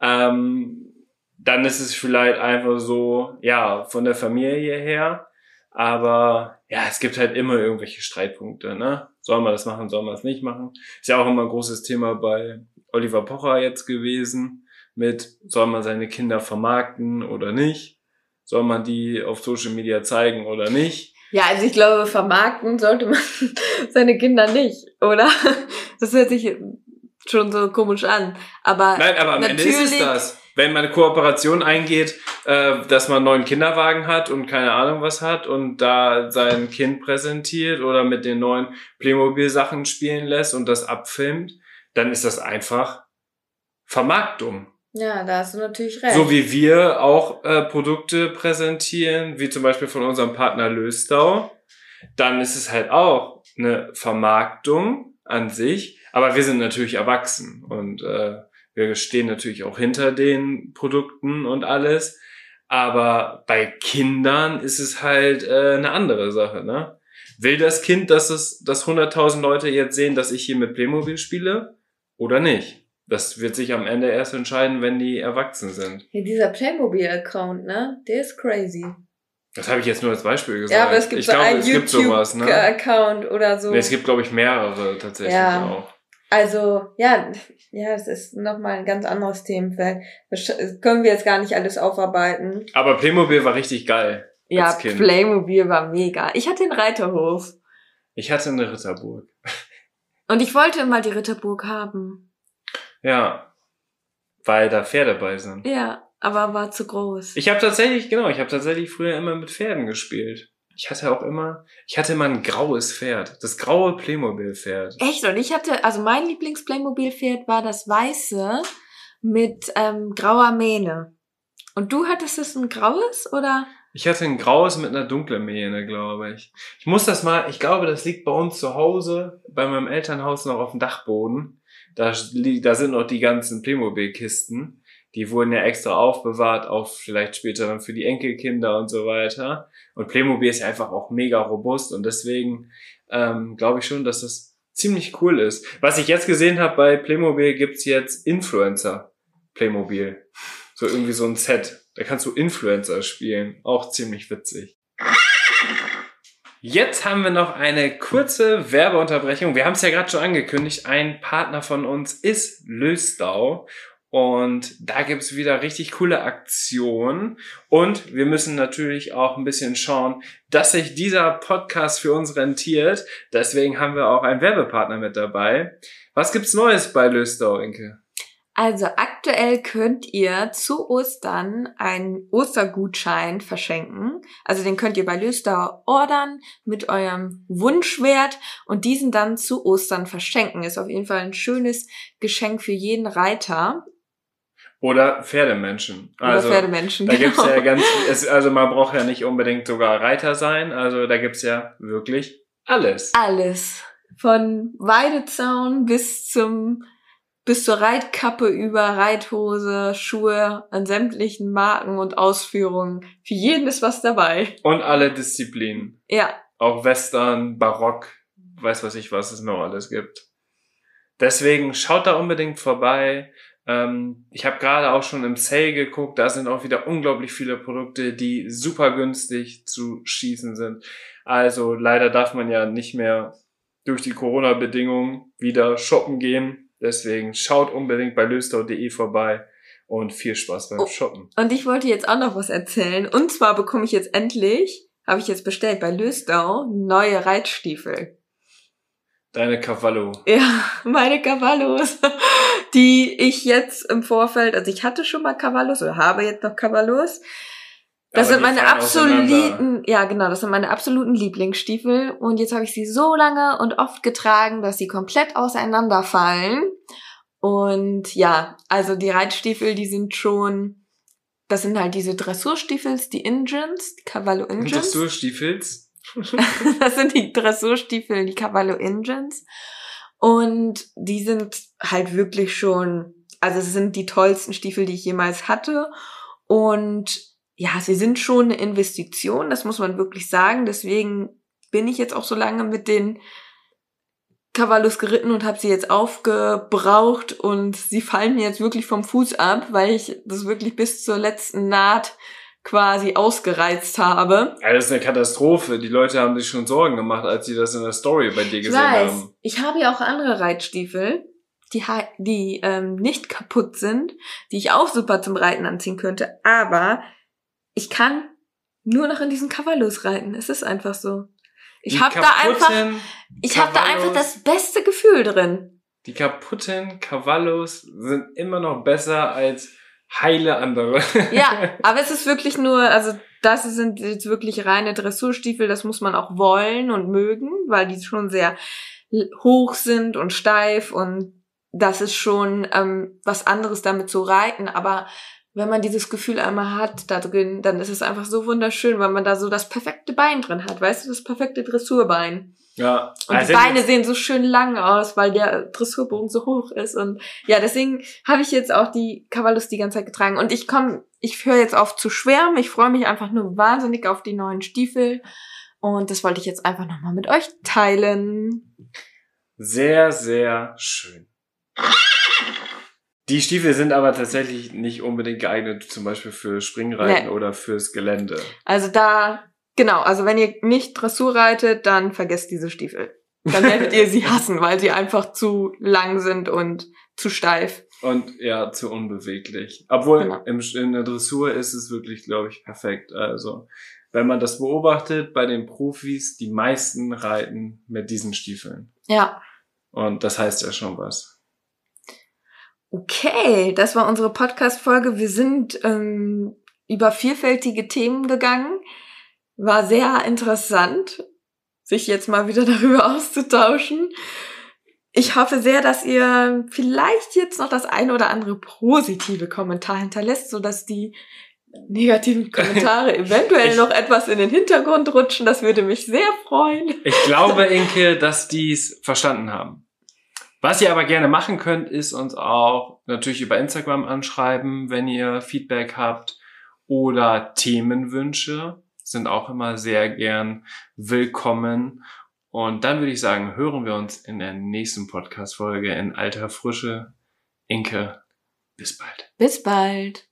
[SPEAKER 2] Ähm, dann ist es vielleicht einfach so, ja, von der Familie her. Aber ja, es gibt halt immer irgendwelche Streitpunkte, ne? Soll man das machen, soll man es nicht machen? Ist ja auch immer ein großes Thema bei Oliver Pocher jetzt gewesen mit, soll man seine Kinder vermarkten oder nicht? Soll man die auf Social Media zeigen oder nicht?
[SPEAKER 1] Ja, also ich glaube, vermarkten sollte man seine Kinder nicht, oder? Das hört sich schon so komisch an. Aber
[SPEAKER 2] Nein, aber am Ende ist es das. Wenn man eine Kooperation eingeht, äh, dass man einen neuen Kinderwagen hat und keine Ahnung was hat und da sein Kind präsentiert oder mit den neuen Playmobil-Sachen spielen lässt und das abfilmt, dann ist das einfach Vermarktung.
[SPEAKER 1] Ja, da hast du natürlich recht.
[SPEAKER 2] So wie wir auch äh, Produkte präsentieren, wie zum Beispiel von unserem Partner Löstau, dann ist es halt auch eine Vermarktung an sich, aber wir sind natürlich erwachsen und äh, wir stehen natürlich auch hinter den Produkten und alles. Aber bei Kindern ist es halt äh, eine andere Sache, ne? Will das Kind, dass es, dass 100.000 Leute jetzt sehen, dass ich hier mit Playmobil spiele oder nicht? Das wird sich am Ende erst entscheiden, wenn die erwachsen sind.
[SPEAKER 1] Hier dieser Playmobil-Account, ne? Der ist crazy.
[SPEAKER 2] Das habe ich jetzt nur als Beispiel gesagt.
[SPEAKER 1] Ja, aber es gibt
[SPEAKER 2] ich
[SPEAKER 1] so
[SPEAKER 2] glaube,
[SPEAKER 1] einen
[SPEAKER 2] es gibt sowas, ne?
[SPEAKER 1] YouTube-Account oder so.
[SPEAKER 2] Nee, es gibt, glaube ich, mehrere tatsächlich
[SPEAKER 1] Ja.
[SPEAKER 2] auch.
[SPEAKER 1] Also, ja, ja, es ist nochmal ein ganz anderes Themenfeld. Das können wir jetzt gar nicht alles aufarbeiten.
[SPEAKER 2] Aber Playmobil war richtig geil.
[SPEAKER 1] Ja. Playmobil war mega. Ich hatte den Reiterhof.
[SPEAKER 2] Ich hatte eine Ritterburg.
[SPEAKER 1] Und ich wollte mal die Ritterburg haben.
[SPEAKER 2] Ja. Weil da Pferde bei sind.
[SPEAKER 1] Ja, aber war zu groß.
[SPEAKER 2] Ich habe tatsächlich, genau, ich habe tatsächlich früher immer mit Pferden gespielt. Ich hatte auch immer, ich hatte immer ein graues Pferd. Das graue Playmobil-Pferd.
[SPEAKER 1] Echt? Und ich hatte, also mein Lieblings-Playmobil-Pferd war das weiße mit ähm, grauer Mähne. Und du hattest es ein graues oder?
[SPEAKER 2] Ich hatte ein graues mit einer dunklen Mähne, glaube ich. Ich muss das mal, ich glaube, das liegt bei uns zu Hause, bei meinem Elternhaus noch auf dem Dachboden. Da, da sind noch die ganzen Playmobil-Kisten. Die wurden ja extra aufbewahrt, auch vielleicht später dann für die Enkelkinder und so weiter. Und Playmobil ist einfach auch mega robust und deswegen ähm, glaube ich schon, dass das ziemlich cool ist. Was ich jetzt gesehen habe, bei Playmobil gibt's jetzt Influencer Playmobil. So irgendwie so ein Set. Da kannst du Influencer spielen. Auch ziemlich witzig. Jetzt haben wir noch eine kurze Werbeunterbrechung. Wir haben es ja gerade schon angekündigt. Ein Partner von uns ist Löstau. Und da gibt's wieder richtig coole Aktionen. Und wir müssen natürlich auch ein bisschen schauen, dass sich dieser Podcast für uns rentiert. Deswegen haben wir auch einen Werbepartner mit dabei. Was gibt's Neues bei Löstau, Inke?
[SPEAKER 1] Also aktuell könnt ihr zu Ostern einen Ostergutschein verschenken. Also den könnt ihr bei Löstau ordern mit eurem Wunschwert und diesen dann zu Ostern verschenken. Ist auf jeden Fall ein schönes Geschenk für jeden Reiter.
[SPEAKER 2] Oder Pferdemenschen.
[SPEAKER 1] Oder
[SPEAKER 2] Also,
[SPEAKER 1] Pferdemenschen.
[SPEAKER 2] Da gibt's ja
[SPEAKER 1] genau.
[SPEAKER 2] ganz, es, also man braucht ja nicht unbedingt sogar Reiter sein. Also da gibt's ja wirklich alles.
[SPEAKER 1] Alles. Von Weidezaun bis zum bis zur Reitkappe über Reithose, Schuhe an sämtlichen Marken und Ausführungen. Für jeden ist was dabei.
[SPEAKER 2] Und alle Disziplinen.
[SPEAKER 1] Ja,
[SPEAKER 2] Auch Western, Barock, weiß was ich, was es noch alles gibt. Deswegen schaut da unbedingt vorbei. Ähm, ich habe gerade auch schon im Sale geguckt, da sind auch wieder unglaublich viele Produkte, die super günstig zu schießen sind. Also leider darf man ja nicht mehr durch die Corona-Bedingungen wieder shoppen gehen. Deswegen schaut unbedingt bei löstau.de vorbei und viel Spaß beim
[SPEAKER 1] Oh.
[SPEAKER 2] Shoppen.
[SPEAKER 1] Und ich wollte jetzt auch noch was erzählen. Und zwar bekomme ich jetzt endlich, habe ich jetzt bestellt bei Löstau, neue Reitstiefel.
[SPEAKER 2] Deine Cavallo.
[SPEAKER 1] Ja, meine Cavallos, die ich jetzt im Vorfeld, also ich hatte schon mal Cavallos oder habe jetzt noch Cavallos. Das sind meine absoluten, ja genau, das sind meine absoluten Lieblingsstiefel. Und jetzt habe ich sie so lange und oft getragen, dass sie komplett auseinanderfallen. Und ja, also die Reitstiefel, die sind schon, das sind halt diese Dressurstiefel, die Ingens, die Cavallo Ingens.
[SPEAKER 2] Dressurstiefels.
[SPEAKER 1] Das sind die Dressurstiefel, die Cavallo Ingens. Und die sind halt wirklich schon, also es sind die tollsten Stiefel, die ich jemals hatte. Und ja, sie sind schon eine Investition, das muss man wirklich sagen. Deswegen bin ich jetzt auch so lange mit den Cavallos geritten und habe sie jetzt aufgebraucht und sie fallen mir jetzt wirklich vom Fuß ab, weil ich das wirklich bis zur letzten Naht quasi ausgereizt habe.
[SPEAKER 2] Ja, das ist eine Katastrophe. Die Leute haben sich schon Sorgen gemacht, als sie das in der Story bei dir
[SPEAKER 1] Ich
[SPEAKER 2] gesehen
[SPEAKER 1] weiß.
[SPEAKER 2] haben.
[SPEAKER 1] Ich habe ja auch andere Reitstiefel, die, die ähm, nicht kaputt sind, die ich auch super zum Reiten anziehen könnte. Aber ich kann nur noch in diesen Cavallos reiten. Es ist einfach so. Ich habe da einfach, ich habe da einfach das beste Gefühl drin.
[SPEAKER 2] Die kaputten Cavallos sind immer noch besser als heile andere.
[SPEAKER 1] Ja, aber es ist wirklich nur, also das sind jetzt wirklich reine Dressurstiefel, das muss man auch wollen und mögen, weil die schon sehr hoch sind und steif und das ist schon ähm, was anderes damit zu reiten, aber wenn man dieses Gefühl einmal hat da drin, dann ist es einfach so wunderschön, weil man da so das perfekte Bein drin hat, weißt du, das perfekte Dressurbein.
[SPEAKER 2] ja.
[SPEAKER 1] Und
[SPEAKER 2] Also
[SPEAKER 1] die Beine sehen so schön lang aus, weil der Dressurbogen so hoch ist. Und ja, deswegen habe ich jetzt auch die Cavallos die ganze Zeit getragen. Und ich komm, ich höre jetzt auf zu schwärmen. Ich freue mich einfach nur wahnsinnig auf die neuen Stiefel. Und das wollte ich jetzt einfach nochmal mit euch teilen.
[SPEAKER 2] Sehr, sehr schön. Die Stiefel sind aber tatsächlich nicht unbedingt geeignet, zum Beispiel für Springreiten
[SPEAKER 1] Nee.
[SPEAKER 2] oder fürs Gelände.
[SPEAKER 1] Also da, genau, also wenn ihr nicht Dressur reitet, dann vergesst diese Stiefel. Dann werdet ihr sie hassen, weil sie einfach zu lang sind und zu steif.
[SPEAKER 2] Und ja, zu unbeweglich. Obwohl
[SPEAKER 1] Genau.
[SPEAKER 2] im, in der Dressur ist es wirklich, glaube ich, perfekt. Also, wenn man das beobachtet bei den Profis, die meisten reiten mit diesen Stiefeln.
[SPEAKER 1] Ja.
[SPEAKER 2] Und das heißt ja schon was.
[SPEAKER 1] Okay, das war unsere Podcast-Folge. Wir sind ähm, über vielfältige Themen gegangen. War sehr interessant, sich jetzt mal wieder darüber auszutauschen. Ich hoffe sehr, dass ihr vielleicht jetzt noch das ein oder andere positive Kommentar hinterlässt, sodass die negativen Kommentare eventuell
[SPEAKER 2] Ich-
[SPEAKER 1] noch etwas in den Hintergrund rutschen. Das würde mich sehr freuen.
[SPEAKER 2] Ich glaube, Inke, dass die es verstanden haben. Was ihr aber gerne machen könnt, ist uns auch natürlich über Instagram anschreiben, wenn ihr Feedback habt oder Themenwünsche sind auch immer sehr gern willkommen. Und dann würde ich sagen, hören wir uns in der nächsten Podcast-Folge in alter Frische. Inke, bis bald.
[SPEAKER 4] Bis bald.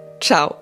[SPEAKER 1] Ciao.